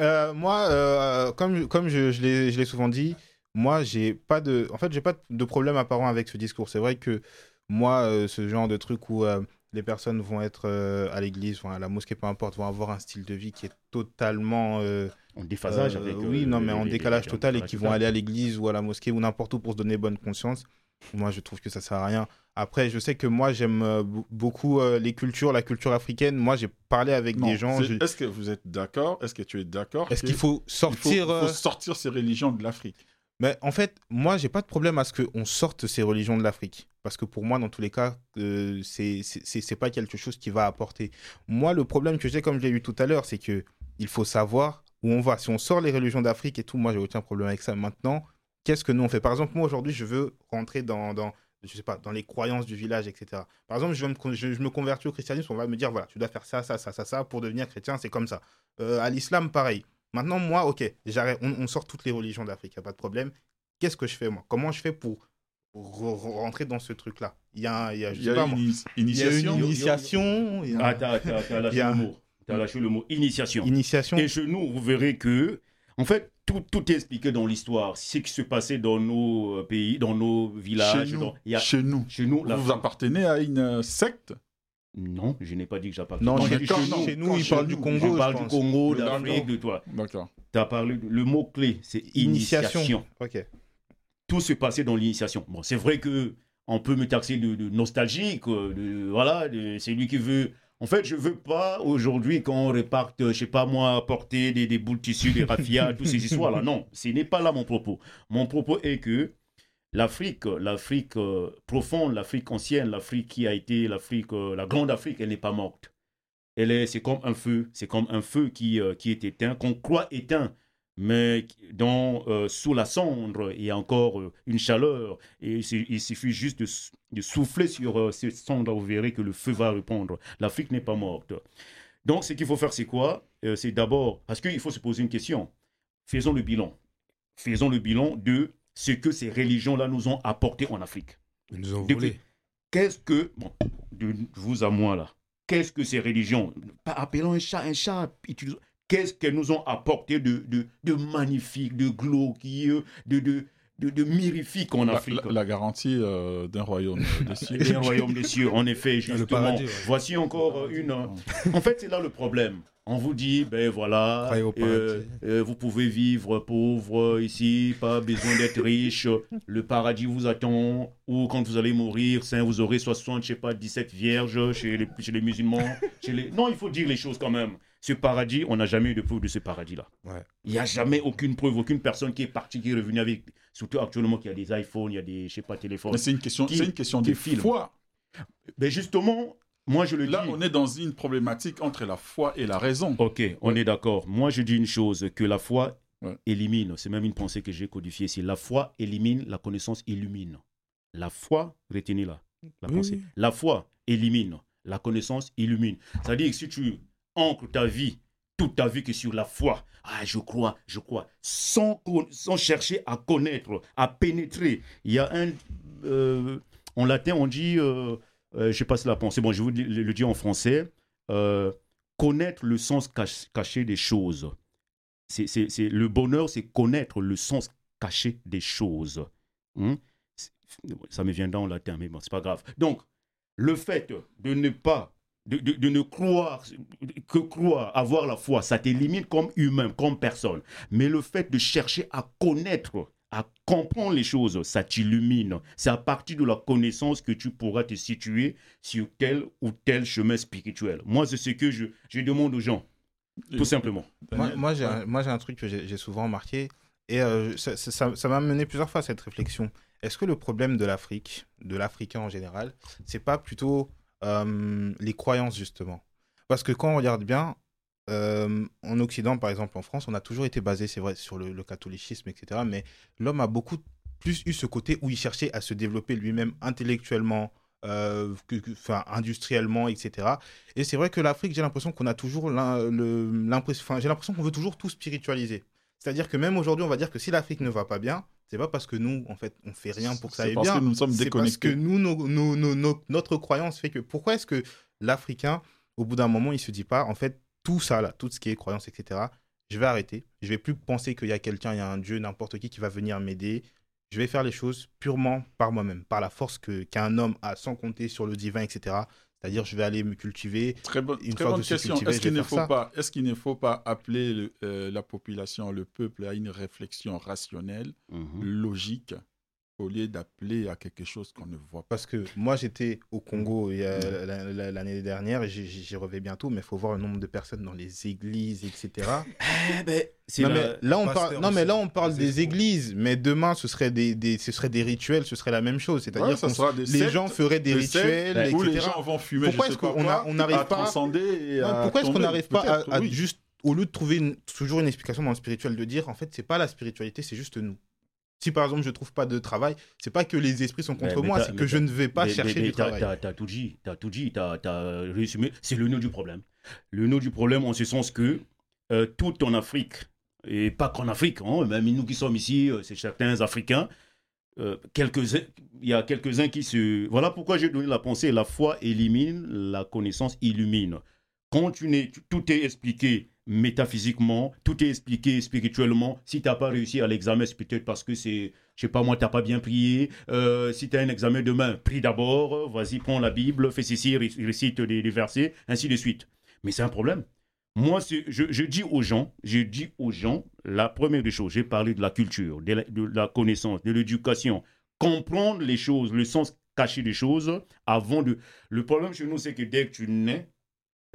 Speaker 3: Euh, moi, euh, comme, comme je, je l'ai je l'ai souvent dit, moi, j'ai pas de, en fait, j'ai pas de problème apparent avec ce discours. C'est vrai que moi, euh, ce genre de truc où euh, les personnes vont être euh, à l'église, à la mosquée, peu importe, vont avoir un style de vie qui est totalement euh,
Speaker 2: En déphasage
Speaker 3: euh,
Speaker 2: avec.
Speaker 3: oui, non, mais en décalage total et qui vont aller à l'église ou à la mosquée ou n'importe où pour se donner bonne conscience. Moi, je trouve que ça sert à rien. Après, je sais que moi, j'aime euh, beaucoup euh, les cultures, la culture africaine. Moi, j'ai parlé avec
Speaker 1: Non,
Speaker 3: des gens. je-
Speaker 1: Est-ce que vous êtes d'accord Est-ce que tu es d'accord
Speaker 3: Est-ce qu'il faut
Speaker 1: il faut-
Speaker 3: sortir
Speaker 1: il faut
Speaker 3: euh,
Speaker 1: sortir ces religions de l'Afrique?
Speaker 3: Mais en fait, moi, j'ai pas de problème à ce qu'on sorte ces religions de l'Afrique. Parce que pour moi, dans tous les cas, euh, c'est pas quelque chose qui va apporter. Moi, le problème que j'ai, comme je l'ai eu tout à l'heure, c'est que il faut savoir où on va. Si on sort les religions d'Afrique et tout, moi, j'ai aucun problème avec ça. Maintenant, qu'est-ce que nous on fait Par exemple, moi, aujourd'hui, je veux rentrer dans, dans, je sais pas, dans les croyances du village, etc. Par exemple, je, me, je, je me convertis au christianisme, on va me dire, voilà, tu dois faire ça, ça, ça, ça, ça, pour devenir chrétien, c'est comme ça. Euh, à l'islam, pareil. Maintenant, moi, ok, j'arrête, on, on sort toutes les religions d'Afrique, il n'y a pas de problème. Qu'est-ce que je fais, moi? Comment je fais pour re- re- rentrer dans ce truc-là? Il y a, il y a, je sais
Speaker 1: y a
Speaker 3: pas,
Speaker 1: une initiation
Speaker 3: initiation, il y a-
Speaker 2: Ah, t'as lâché le mot. T'as lâché le mot initiation.
Speaker 3: initiation.
Speaker 2: Et chez nous, vous verrez que, en fait, tout, tout est expliqué dans l'histoire. Ce qui se passait dans nos euh, pays, dans nos villages.
Speaker 1: Chez nous,
Speaker 2: dans- il y a-
Speaker 1: chez nous.
Speaker 2: chez nous,
Speaker 1: Vous appartenez à une euh, secte?
Speaker 2: Non, je n'ai pas dit que j'appartenais.
Speaker 3: Non,
Speaker 2: Moi,
Speaker 3: chez,
Speaker 2: chez
Speaker 1: non.
Speaker 2: nous.
Speaker 3: chez nous,
Speaker 1: quand
Speaker 3: il
Speaker 1: chez
Speaker 3: parle du Congo,
Speaker 2: On
Speaker 3: je
Speaker 2: parle du. Congo, d'Afrique, de toi.
Speaker 1: D'accord.
Speaker 2: Tu as parlé, le mot-clé, c'est
Speaker 3: Initiation.
Speaker 2: initiation.
Speaker 3: Ok.
Speaker 2: tout se passait dans l'initiation. Bon, c'est vrai que on peut me taxer de, de nostalgique, euh, de, voilà, c'est lui qui veut En fait, je veux pas aujourd'hui qu'on reparte, je sais pas moi, apporter des, des boules de tissu, des raffias, toutes ces histoires-là. Non, ce n'est pas là mon propos. Mon propos est que l'Afrique, l'Afrique euh, profonde, l'Afrique ancienne, l'Afrique qui a été l'Afrique, euh, la grande Afrique, elle n'est pas morte. Elle est, c'est comme un feu, c'est comme un feu qui, euh, qui est éteint, qu'on croit éteint, mais dont euh, sous la cendre il y a encore euh, une chaleur et il suffit juste de, souffler sur euh, cette cendre, vous verrez que le feu va répondre. L'Afrique n'est pas morte. Donc ce qu'il faut faire, c'est quoi? C'est d'abord, parce qu'il faut se poser une question. Faisons le bilan. Faisons le bilan de ce que ces religions-là nous ont apporté en Afrique.
Speaker 4: Ils nous ont volé.
Speaker 2: Qu'est-ce que, bon, de vous à moi là, qu'est-ce que ces religions, appelons un chat un chat, qu'est-ce qu'elles nous ont apporté de, de, de magnifique, de glorieux, de, de, de, de mirifique en Afrique?
Speaker 1: la- la garantie euh, d'un royaume des cieux.
Speaker 2: Les royaumes des cieux, en effet, justement.
Speaker 4: paradis, ouais.
Speaker 2: Voici encore euh, une. euh, En fait, c'est là le problème. On vous dit, ben voilà, euh, euh, vous pouvez vivre pauvre ici, pas besoin d'être riche. Le paradis vous attend. Ou quand vous allez mourir, saint, vous aurez 60, je sais pas, 17 vierges chez les, chez les musulmans. chez les... Non, il faut dire les choses quand même. Ce paradis, on n'a jamais eu de preuve de ce paradis-là.
Speaker 4: Ouais.
Speaker 2: Il n'y a jamais aucune preuve, aucune personne qui est partie, qui est revenue avec. Surtout actuellement, qu'il y a des iPhones, il y a des, je sais pas, téléphones.
Speaker 1: Mais c'est une question, c'est une question de foi.
Speaker 2: Mais justement, moi je le
Speaker 1: Là,
Speaker 2: dis.
Speaker 1: on est dans une problématique entre la foi et la raison.
Speaker 2: Ok, on est d'accord. Moi, je dis une chose, que la foi
Speaker 1: Ouais.
Speaker 2: élimine, c'est même une pensée que j'ai codifiée ici, la foi élimine, la connaissance illumine. La foi, retenez-la, la
Speaker 4: Oui,
Speaker 2: pensée.
Speaker 4: oui.
Speaker 2: La foi élimine, la connaissance illumine. C'est-à-dire que si tu ancres ta vie, toute ta vie que sur la foi, ah, je crois, je crois, sans, chercher à connaître, à pénétrer. Il y a un... euh, en latin, on dit... euh, euh, je passe la pensée, bon, je vous le, dis en français. euh, connaître le sens cach- caché des choses. C'est, le bonheur, c'est connaître le sens caché des choses. Hmm? Ça me vient dans le latin, mais bon, c'est pas grave. Donc, le fait de ne pas, de, de- de ne croire que croire, avoir la foi, ça t'élimine comme humain, comme personne. Mais le fait de chercher à connaître, à comprendre les choses, ça t'illumine. C'est à partir de la connaissance que tu pourras te situer sur tel ou tel chemin spirituel. Moi, c'est ce que je, je demande aux gens, tout simplement.
Speaker 3: Moi, moi, j'ai
Speaker 1: ouais.
Speaker 3: un, moi, j'ai un truc que j'ai j'ai souvent remarqué, et euh, ça ça- ça- ça m'a mené plusieurs fois à cette réflexion. Est-ce que le problème de l'Afrique, de l'Africain en général, c'est pas plutôt euh, les croyances, justement Parce que quand on regarde bien, euh, en Occident, par exemple en France, on a toujours été basé, c'est vrai, sur le, catholicisme, etc. Mais l'homme a beaucoup plus eu ce côté où il cherchait à se développer lui-même intellectuellement, euh, enfin, industriellement, etc. Et c'est vrai que l'Afrique, j'ai l'impression qu'on a toujours l'impression, j'ai l'impression qu'on veut toujours tout spiritualiser. C'est-à-dire que même aujourd'hui, on va dire que si l'Afrique ne va pas bien, c'est pas parce que nous, en fait, on fait rien pour que ça
Speaker 1: C'est
Speaker 3: aille
Speaker 1: parce
Speaker 3: bien.
Speaker 1: que nous sommes
Speaker 3: C'est parce que
Speaker 1: déconnectés.
Speaker 3: nous, nos- nos- nos- nos- notre croyance fait que pourquoi est-ce que l'Africain, au bout d'un moment, il se dit pas, en fait, tout ça là, tout ce qui est croyance, etc. Je vais arrêter. Je vais plus penser qu'il y a quelqu'un, il y a un Dieu, n'importe qui qui va venir m'aider. Je vais faire les choses purement par moi-même, par la force que qu'un homme a, sans compter sur le divin, etc. C'est-à-dire, je vais aller me cultiver.
Speaker 1: Très bonne,
Speaker 3: Une
Speaker 1: très
Speaker 3: fois
Speaker 1: bonne
Speaker 3: que je suis
Speaker 1: question. Est-ce qu'il ne faut
Speaker 3: ça.
Speaker 1: pas, est-ce qu'il ne faut pas appeler le- euh, la population, le peuple, à une réflexion rationnelle,
Speaker 2: Mhm.
Speaker 1: logique, au lieu d'appeler à quelque chose qu'on ne voit pas.
Speaker 3: Parce que moi, j'étais au Congo la- la- l'année dernière et j'y- reviens bientôt, mais il faut voir le nombre de personnes dans les églises, etc.
Speaker 2: Eh ben, c'est
Speaker 3: Non, mais là, on parle, non, mais
Speaker 4: aussi.
Speaker 3: là, on parle
Speaker 4: Les
Speaker 3: des églises, mais demain, ce serait des, des- ce serait des rituels, ce serait la même chose. C'est-à-dire
Speaker 1: Ouais,
Speaker 3: que les gens feraient des
Speaker 1: des
Speaker 3: rituels,
Speaker 1: sectes où les
Speaker 3: etc.
Speaker 1: gens vont fumer.
Speaker 3: Pourquoi est-ce qu'on n'arrive
Speaker 1: à
Speaker 3: pas-
Speaker 1: transcender à
Speaker 3: pourquoi est-ce qu'on
Speaker 1: tomber
Speaker 3: n'arrive pas à,
Speaker 1: Peut-être,
Speaker 3: à
Speaker 1: oui.
Speaker 3: juste, au lieu de trouver une- toujours une explication dans le spirituel, de dire, en fait, c'est pas la spiritualité, c'est juste nous. Si par exemple je trouve pas de travail, c'est pas que les esprits sont contre
Speaker 2: Mais-
Speaker 3: moi, c'est que je ne vais pas
Speaker 2: Mais-
Speaker 3: chercher
Speaker 2: mais-
Speaker 3: du travail.
Speaker 2: T'as tout dit, t'as tout dit, t'as as résumé. C'est le nœud du problème. Le nœud du problème en ce sens que euh, tout en Afrique, et pas qu'en Afrique, hein, même nous qui sommes ici, euh, c'est certains Africains, euh, quelques-uns, il y a quelques-uns qui se... Voilà pourquoi j'ai donné la pensée, la foi élimine, la connaissance illumine. Quand tu n'es, tout est expliqué métaphysiquement, tout est expliqué spirituellement. Si tu n'as pas réussi à l'examen, c'est peut-être parce que c'est, je sais pas moi, tu n'as pas bien prié. Euh, si tu as un examen demain, prie d'abord, vas-y, prends la Bible, fais ceci, ré- récite des versets, ainsi de suite. Mais c'est un problème. Moi, je dis aux gens, je dis aux gens, la première des choses, j'ai parlé de la culture, de la, de la connaissance, de l'éducation, comprendre les choses, le sens caché des choses, avant de... Le problème chez nous, c'est que dès que tu nais,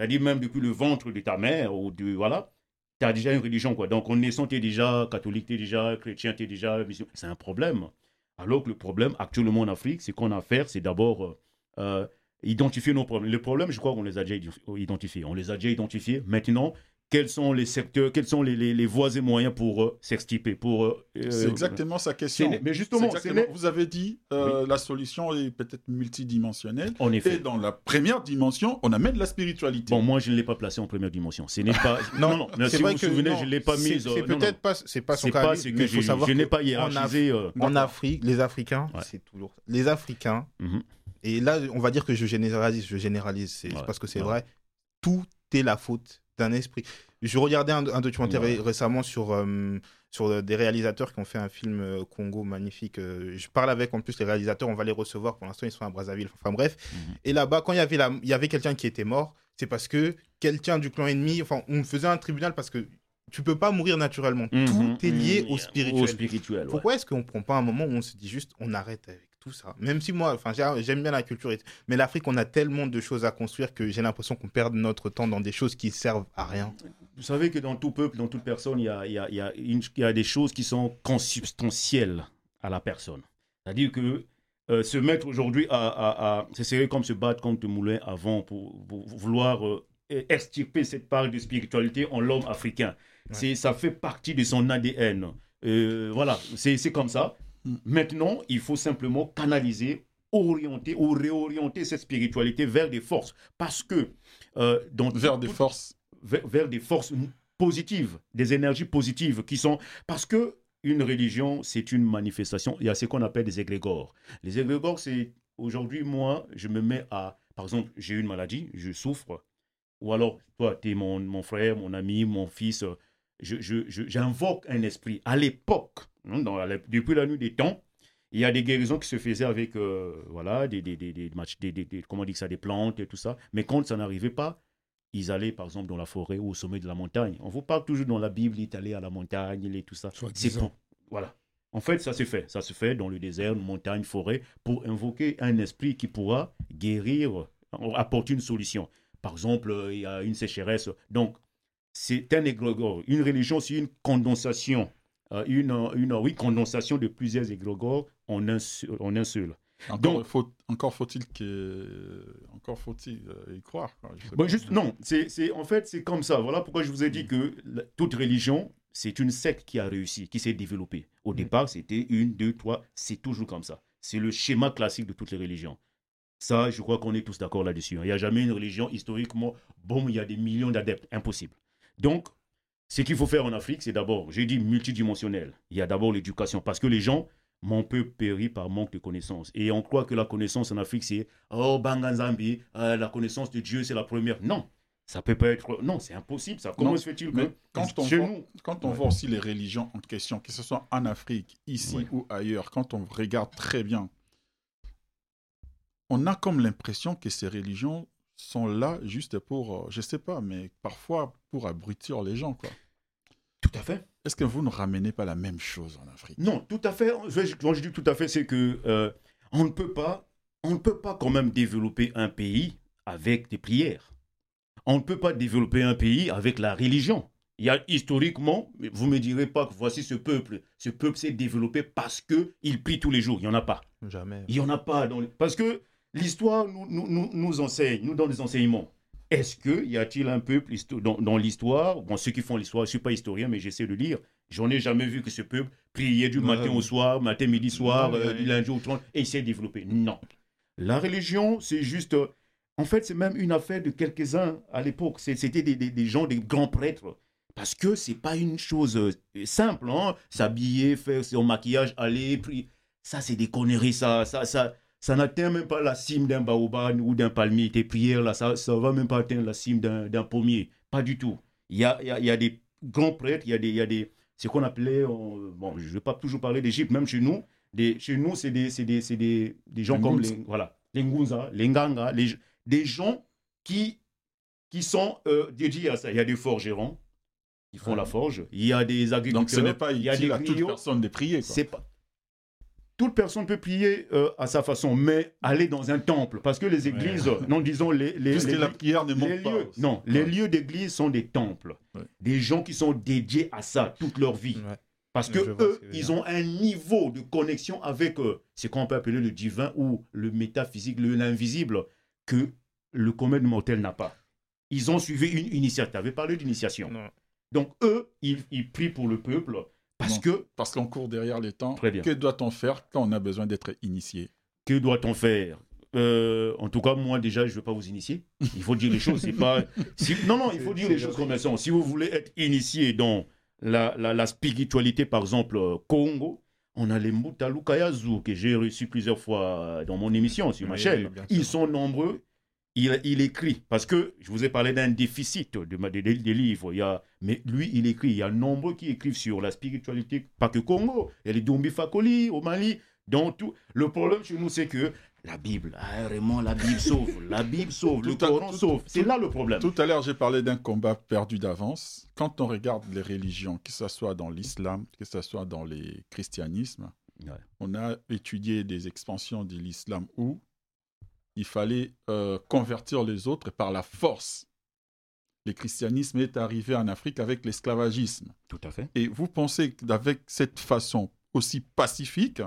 Speaker 2: c'est-à-dire même depuis le ventre de ta mère, ou de, voilà, tu as déjà une religion, quoi. Donc, en naissant, tu es déjà catholique, tu es déjà chrétien, tu es déjà musulman. C'est un problème. Alors que le problème, actuellement en Afrique, c'est qu'on a à faire, c'est d'abord euh, euh, identifier nos problèmes. Le problème, je crois qu'on les a déjà identifiés. On les a déjà identifiés. Maintenant, quels sont les secteurs, quels sont les, les, voies et moyens pour euh, s'extirper pour euh,
Speaker 1: C'est exactement sa question.
Speaker 2: Mais justement,
Speaker 1: vous avez dit euh, la solution est peut-être multidimensionnelle. En effet. Et dans la première dimension, on amène la spiritualité.
Speaker 2: Bon, moi, je ne l'ai pas placé en première dimension. Ce n'est pas. non, non. si vous vous souvenez, je ne l'ai pas mise.
Speaker 3: C'est peut-être pas. C'est pas son cas.
Speaker 2: que je, savoir je n'ai pas hiérarchisé.
Speaker 3: En, Afrique, les Africains, c'est toujours les Africains. Mhm. Et là, on va dire que je généralise. Je généralise. C'est parce que c'est vrai. Tout est la faute d'un esprit. Je regardais un, documentaire récemment sur, euh, sur euh, des réalisateurs qui ont fait un film euh, Congo magnifique. je parle avec en plus les réalisateurs, on va les recevoir. Pour l'instant, ils sont à Brazzaville. Enfin bref. Mhm. Et là-bas, quand il y avait, la, il y avait quelqu'un qui était mort, c'est parce que quelqu'un du clan ennemi, enfin, on faisait un tribunal parce que tu peux pas mourir naturellement. Mhm. Tout est lié au spirituel.
Speaker 2: spirituel
Speaker 3: Pourquoi est-ce qu'on prend pas un moment où on se dit juste on arrête avec tout ça Même si moi, enfin, j'aime bien la culture, mais l'Afrique, on a tellement de choses à construire que j'ai l'impression qu'on perd notre temps dans des choses qui servent à rien.
Speaker 2: Vous savez que dans tout peuple, dans toute personne, il y a, il y a, il y a, il y a des choses qui sont consubstantielles à la personne. C'est-à-dire que euh, se mettre aujourd'hui à, à, à c'est comme se battre contre le moulin avant pour, vouloir euh, extirper cette part de spiritualité en l'homme africain. C'est, ça fait partie de son ADN. Euh, voilà, c'est comme ça. Maintenant, il faut simplement canaliser, orienter ou réorienter cette spiritualité vers des forces. Parce que...
Speaker 1: Euh, vers des forces
Speaker 2: vers, des forces positives, des énergies positives qui sont... Parce que une religion, c'est une manifestation. Il y a ce qu'on appelle des égrégores. Les égrégores, c'est aujourd'hui, moi, je me mets à... Par exemple, j'ai une maladie, je souffre. Ou alors, toi, tu es mon, mon, frère, mon ami, mon fils. J'invoque un esprit. À l'époque, hein, depuis la nuit des temps, il y a des guérisons qui se faisaient avec euh, voilà, des, des, des, des, comment on dit ça, des plantes et tout ça. Mais quand ça n'arrivait pas, ils allaient par exemple dans la forêt ou au sommet de la montagne. On vous parle toujours dans la Bible, il est allé à la montagne et tout ça. C'est pour, voilà. En fait, ça se fait. Ça se fait dans le désert, montagne, forêt, pour invoquer un esprit qui pourra guérir, apporter une solution. Par exemple, il y a une sécheresse. Donc, c'est un égrégore. Une religion, c'est une condensation. Euh, une, une, oui, condensation de plusieurs égrégores en un, en un seul.
Speaker 1: Encore, faut, encore faut-il que, encore faut-il euh, y croire.
Speaker 2: juste, non, c'est, en fait, c'est comme ça. Voilà pourquoi je vous ai dit que toute religion, c'est une secte qui a réussi, qui s'est développée. Au mm. départ, c'était une, deux, trois, c'est toujours comme ça. C'est le schéma classique de toutes les religions. Ça, je crois qu'on est tous d'accord là-dessus. Hein. Il n'y a jamais une religion historiquement, bon, il y a des millions d'adeptes. Impossible. Donc, ce qu'il faut faire en Afrique, c'est d'abord, j'ai dit multidimensionnel. Il y a d'abord l'éducation, parce que les gens, mon peuple périt par manque de connaissances. Et on croit que la connaissance en Afrique, c'est Oh, Banganzambi, euh, la connaissance de Dieu, c'est la première. Non, ça peut pas être. Non, c'est impossible. Ça. Comment se fait-il que.
Speaker 1: Quand on, voit, nous... quand on voit aussi les religions en question, que ce soit en Afrique, ici ou ailleurs, quand on regarde très bien, on a comme l'impression que ces religions sont là juste pour, euh, je sais pas, mais parfois pour abrutir les gens, quoi.
Speaker 2: Tout à fait.
Speaker 1: Est-ce que vous ne ramenez pas la même chose en Afrique?
Speaker 2: Non, tout à fait. Quand je dis tout à fait, c'est que euh, on ne peut pas, on ne peut pas quand même développer un pays avec des prières. On ne peut pas développer un pays avec la religion. Il y a historiquement, vous me direz pas que voici ce peuple. Ce peuple s'est développé parce que il prie tous les jours. Il y en a pas.
Speaker 3: Jamais.
Speaker 2: Il y en a pas parce que l'histoire nous, nous, nous enseigne, nous donne des enseignements. Est-ce qu'il y a-t-il un peuple dans, l'histoire? Bon, ceux qui font l'histoire, je ne suis pas historien, mais j'essaie de lire. J'en ai jamais vu que ce peuple priait du matin au soir, matin, midi, soir, euh, du lundi au 30, et s'est développé. Non. La religion, c'est juste. En fait, c'est même une affaire de quelques-uns à l'époque. C'était des, gens, des grands prêtres. Parce que c'est pas une chose euh, simple, hein? S'habiller, faire son maquillage, aller, prier. Ça, c'est des conneries, ça, ça, ça, ça n'atteint même pas la cime d'un baobab ou d'un palmier. Tes prières, là, ça ne va même pas atteindre la cime d'un pommier. Pas du tout. Il y a, il y a, des grands prêtres, il y a des, il y a des ce qu'on appelait, bon, je ne vais pas toujours parler d'Égypte, même chez nous, des, chez nous, c'est des, des, des, des, gens comme les, voilà, les Ngunza, les Nganga, les, des gens qui, qui sont euh, dédiés à ça. Il y a des forgerons qui font la forge, il y a des agriculteurs.
Speaker 1: Donc ce n'est pas il y a des à toute personne de prier.
Speaker 2: C'est pas toute personne peut prier euh, à sa façon, mais aller dans un temple, parce que les églises, non, disons les, les, les-
Speaker 1: la prière ne
Speaker 2: les
Speaker 1: pas.
Speaker 2: lieux, non, les lieux d'église sont des temples,
Speaker 1: Ouais.
Speaker 2: des gens qui sont dédiés à ça toute leur vie. Parce que eux, ils ont un niveau de connexion avec euh, ce qu'on peut appeler le divin ou le métaphysique, le- l'invisible, que le commun mortel n'a pas. Ils ont suivi une initiation. Tu avais parlé d'initiation. Donc eux, ils, ils prient pour le peuple parce
Speaker 1: Non.
Speaker 2: que
Speaker 1: Parce qu'on court derrière les temps.
Speaker 2: Très bien.
Speaker 1: Que doit-on faire quand on a besoin d'être initié?
Speaker 2: Que doit-on faire? Euh, En tout cas, moi déjà, je ne veux pas vous initier. Il faut dire les choses. C'est pas. si- Non, non, il faut dire les choses comme elles sont. Si vous voulez être initié dans la, la, la spiritualité, par exemple, euh, Congo, on a les Mutalu Kayazu que j'ai reçus plusieurs fois dans mon émission sur ma
Speaker 3: Oui,
Speaker 2: chaîne. Ils sont nombreux. Il, il écrit, parce que je vous ai parlé d'un déficit de, des, des livres, il y a, mais lui, il écrit. Il y a nombreux qui écrivent sur la spiritualité, pas que Congo. Il y a les Dombi Fakoli au Mali, dans tout. Le problème chez nous, c'est que la Bible, ah, vraiment, la Bible sauve. La Bible sauve, le Coran sauve. C'est là le problème.
Speaker 1: Tout à l'heure, j'ai parlé d'un combat perdu d'avance. Quand on regarde les religions, que ce soit dans l'islam, que ce soit dans les christianismes,
Speaker 2: Ouais.
Speaker 1: on a étudié des expansions de l'islam où il fallait euh, convertir les autres par la force. Le christianisme est arrivé en Afrique avec l'esclavagisme.
Speaker 2: Tout à fait.
Speaker 1: Et vous pensez qu'avec cette façon aussi pacifique,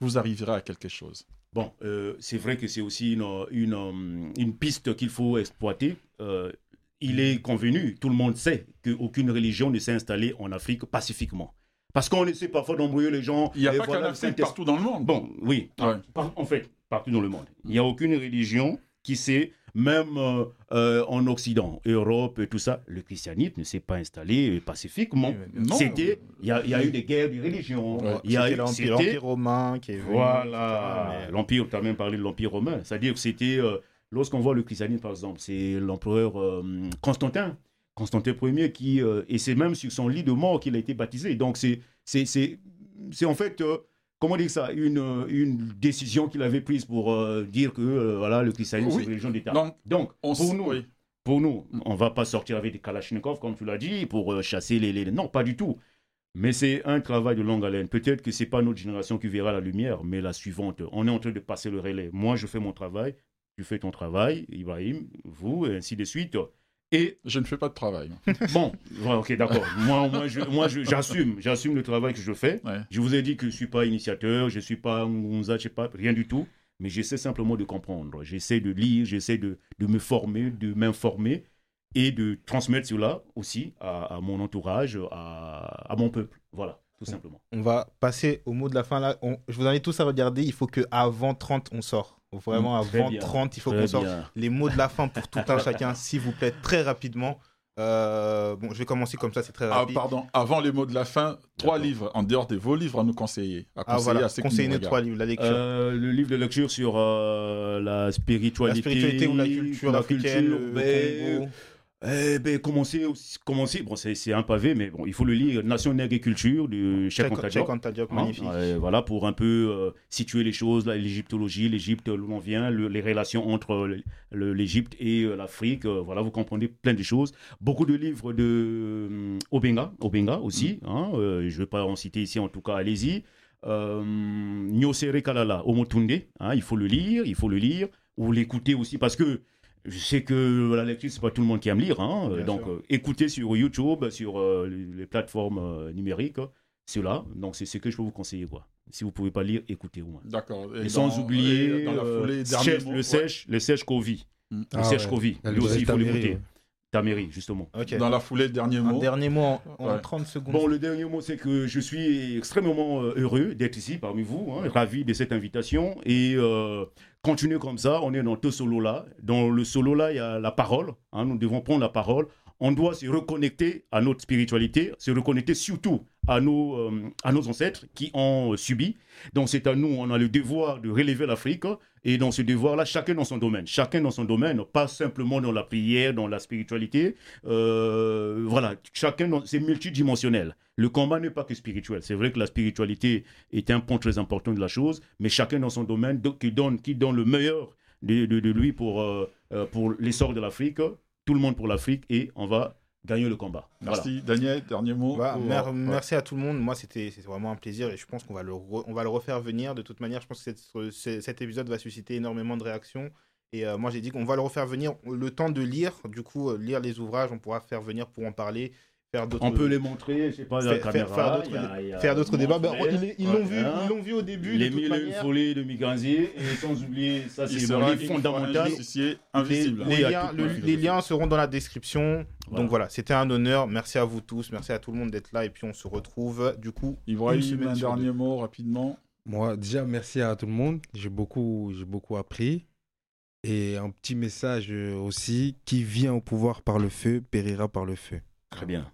Speaker 1: vous arriverez à quelque chose?
Speaker 2: Bon, euh, c'est vrai que c'est aussi une, une, euh, une piste qu'il faut exploiter. Euh, il est convenu, tout le monde sait, qu'aucune religion ne s'est installée en Afrique pacifiquement. Parce qu'on essaie parfois d'embrouiller les gens.
Speaker 1: Il n'y a pas
Speaker 2: voilà,
Speaker 1: qu'en Afrique, partout dans le monde.
Speaker 2: Bon, oui.
Speaker 1: Ouais.
Speaker 2: En fait, partout dans le monde. Il n'y a aucune religion qui s'est, même euh, euh, en Occident, Europe et tout ça, le christianisme ne s'est pas installé pacifiquement. C'était, il y a, il y a eu des guerres de religion.
Speaker 1: Ouais.
Speaker 2: Il y a eu-
Speaker 3: l'Empire romain qui est venu.
Speaker 2: voilà,
Speaker 3: mais-
Speaker 2: l'Empire, tu as même parlé de l'Empire romain. C'est-à-dire que c'était, euh, lorsqu'on voit le christianisme par exemple, c'est l'empereur euh, Constantin, Constantin Ier, qui, euh, et c'est même sur son lit de mort qu'il a été baptisé. Donc c'est, c'est, c'est, c'est en fait, comment dire ça, une, une décision qu'il avait prise pour euh, dire que euh, voilà, le christianisme
Speaker 1: Oui.
Speaker 2: c'est une religion d'État.
Speaker 1: Donc,
Speaker 2: Donc,
Speaker 1: on
Speaker 2: pour nous,
Speaker 1: oui.
Speaker 2: pour nous, on va pas sortir avec des Kalachnikov, comme tu l'as dit, pour euh, chasser les, les- Non, pas du tout. Mais c'est un travail de longue haleine. Peut-être que c'est pas notre génération qui verra la lumière, mais la suivante. On est en train de passer le relais. Moi, je fais mon travail, tu fais ton travail, Ibrahim, vous, et ainsi de suite. Et
Speaker 1: je ne fais pas de travail.
Speaker 2: bon, ok, d'accord. moi, moi, je- moi, je- j'assume, j'assume le travail que je fais.
Speaker 1: Ouais.
Speaker 2: Je vous ai dit que je ne suis pas initiateur, je ne suis pas je sais pas, rien du tout. Mais j'essaie simplement de comprendre. J'essaie de lire, j'essaie de, de me former, de m'informer et de transmettre cela aussi à, à mon entourage, à, à mon peuple. Voilà, tout simplement.
Speaker 3: On va passer au mot de la fin là. On- Je vous invite tous à regarder. Il faut que avant 30 on sort. Vraiment
Speaker 2: Mm,
Speaker 3: avant
Speaker 2: bien.
Speaker 3: 30, il faut qu'on sorte. Les mots de la fin pour tout un chacun, s'il vous plaît, très rapidement. Euh, bon, je vais commencer comme ça, c'est très
Speaker 1: Ah,
Speaker 3: rapide.
Speaker 1: pardon, avant les mots de la fin, trois livres, en dehors de vos livres, à nous conseiller. À
Speaker 3: Ah
Speaker 1: conseiller
Speaker 3: voilà,
Speaker 1: à ceux qui
Speaker 3: conseillez
Speaker 1: nous
Speaker 3: trois livres, la lecture.
Speaker 2: Euh, le livre de lecture sur euh, la spiritualité.
Speaker 3: la spiritualité ou la culture
Speaker 2: la
Speaker 3: africaine,
Speaker 2: culture,
Speaker 3: le Congo.
Speaker 2: Eh ben, commencer, aussi- commencer bon, c'est c'est un pavé, mais bon, il faut le lire. Nation, nègre et culture de Cheikh Anta Diop.
Speaker 3: Cheikh Anta Diop,
Speaker 2: Hein,
Speaker 3: magnifique.
Speaker 2: ouais, voilà, pour un peu euh, situer les choses, l'égyptologie, l'Égypte, d'où on vient, le- les relations entre le- l'Égypte et euh, l'Afrique. euh, voilà, vous comprenez plein de choses. Beaucoup de livres de euh, Obenga, Obenga aussi. hein, euh, je ne vais pas en citer ici, en tout cas, allez-y. Euh, Nyosere Kalala, Omotunde, hein, il faut le lire, il faut le lire, ou l'écouter aussi, parce que je sais que la lecture, c'est pas tout le monde qui aime lire. hein,
Speaker 3: Bien
Speaker 2: donc, euh, écoutez sur YouTube, sur euh, les, les plateformes euh, numériques, ceux-là. Donc, c'est ce que je peux vous conseiller. Quoi. Si vous pouvez pas lire, écoutez au moins.
Speaker 1: D'accord.
Speaker 2: Et, sans oublier
Speaker 1: et dans la
Speaker 2: euh,
Speaker 1: foulée,
Speaker 2: Sèche-
Speaker 1: mot,
Speaker 2: le
Speaker 1: ouais.
Speaker 2: sèche, le sèche.
Speaker 1: Mm.
Speaker 2: Le
Speaker 4: Ah
Speaker 2: sèche
Speaker 4: ouais. La
Speaker 2: Lui aussi, il faut l'écouter.
Speaker 4: Taméry,
Speaker 2: Taméry, justement.
Speaker 1: Dans la foulée, dernier
Speaker 3: Un
Speaker 1: mot.
Speaker 3: dernier mot en, en
Speaker 1: Ouais.
Speaker 3: 30 secondes.
Speaker 2: Bon, le dernier mot, c'est que je suis extrêmement euh, heureux d'être ici parmi vous, hein, ravi de cette invitation. Et euh, continuer comme ça, on est dans ce solo-là. Dans le solo-là, il y a la parole. hein, nous devons prendre la parole. On doit se reconnecter à notre spiritualité, se reconnecter surtout à nos, euh, à nos ancêtres qui ont euh, subi. Donc c'est à nous, on a le devoir de relever l'Afrique. Et dans ce devoir-là, chacun dans son domaine. Chacun dans son domaine, pas simplement dans la prière, dans la spiritualité. Euh, voilà, chacun, c'est multidimensionnel. Le combat n'est pas que spirituel. C'est vrai que la spiritualité est un point très important de la chose, mais chacun dans son domaine do- qui donne, qui donne le meilleur de, de- de lui pour, pour l'essor de l'Afrique. Tout le monde pour l'Afrique et on va gagnons le combat. Voilà.
Speaker 1: Merci. Daniel, dernier mot.
Speaker 3: Bah, mer- Merci à tout le monde. Moi, c'était vraiment un plaisir et je pense qu'on va, le re- on va le refaire venir. De toute manière, je pense que cette- cet épisode va susciter énormément de réactions. Et euh, moi, j'ai dit qu'on va le refaire venir le temps de lire. Du coup, euh, lire les ouvrages, on pourra faire venir pour en parler, faire d'autres.
Speaker 2: On peut les montrer, je sais pas, la
Speaker 3: Faire- faire-
Speaker 2: caméra.
Speaker 3: faire d'autres débats. Ben, ils l'ont vu,
Speaker 2: Voilà.
Speaker 3: ils l'ont vu au début.
Speaker 2: Les
Speaker 3: de
Speaker 2: mille
Speaker 3: manière.
Speaker 2: folies de Miganzi, et sans oublier, ça c'est fondamental.
Speaker 3: Les,
Speaker 1: invisible.
Speaker 3: les
Speaker 2: Oui, à
Speaker 3: liens, le- les liens seront dans la description.
Speaker 2: Voilà.
Speaker 3: Donc voilà, c'était un honneur. Merci à vous tous. Merci à tout le monde d'être là. Et puis on se retrouve du coup.
Speaker 1: Ibrahim, un dernier
Speaker 3: deux.
Speaker 1: mot rapidement.
Speaker 4: Moi, déjà, merci à tout le monde. J'ai beaucoup, j'ai beaucoup appris. Et un petit message euh, aussi qui vient au pouvoir par le feu, périra par le feu.
Speaker 2: Très bien.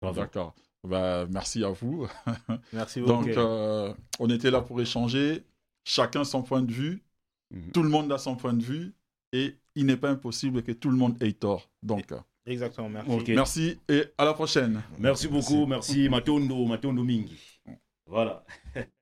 Speaker 2: Bravo.
Speaker 1: D'accord. Bah, merci à vous.
Speaker 3: Merci beaucoup.
Speaker 1: Donc, euh, on était là pour échanger. Chacun son point de vue.
Speaker 2: Mhm.
Speaker 1: Tout le monde a son point de vue. Et il n'est pas impossible que tout le monde ait tort. Donc,
Speaker 3: Exactement, merci.
Speaker 1: Merci et à la prochaine.
Speaker 2: Merci beaucoup, merci Matondo, Matondo Mingi. Voilà.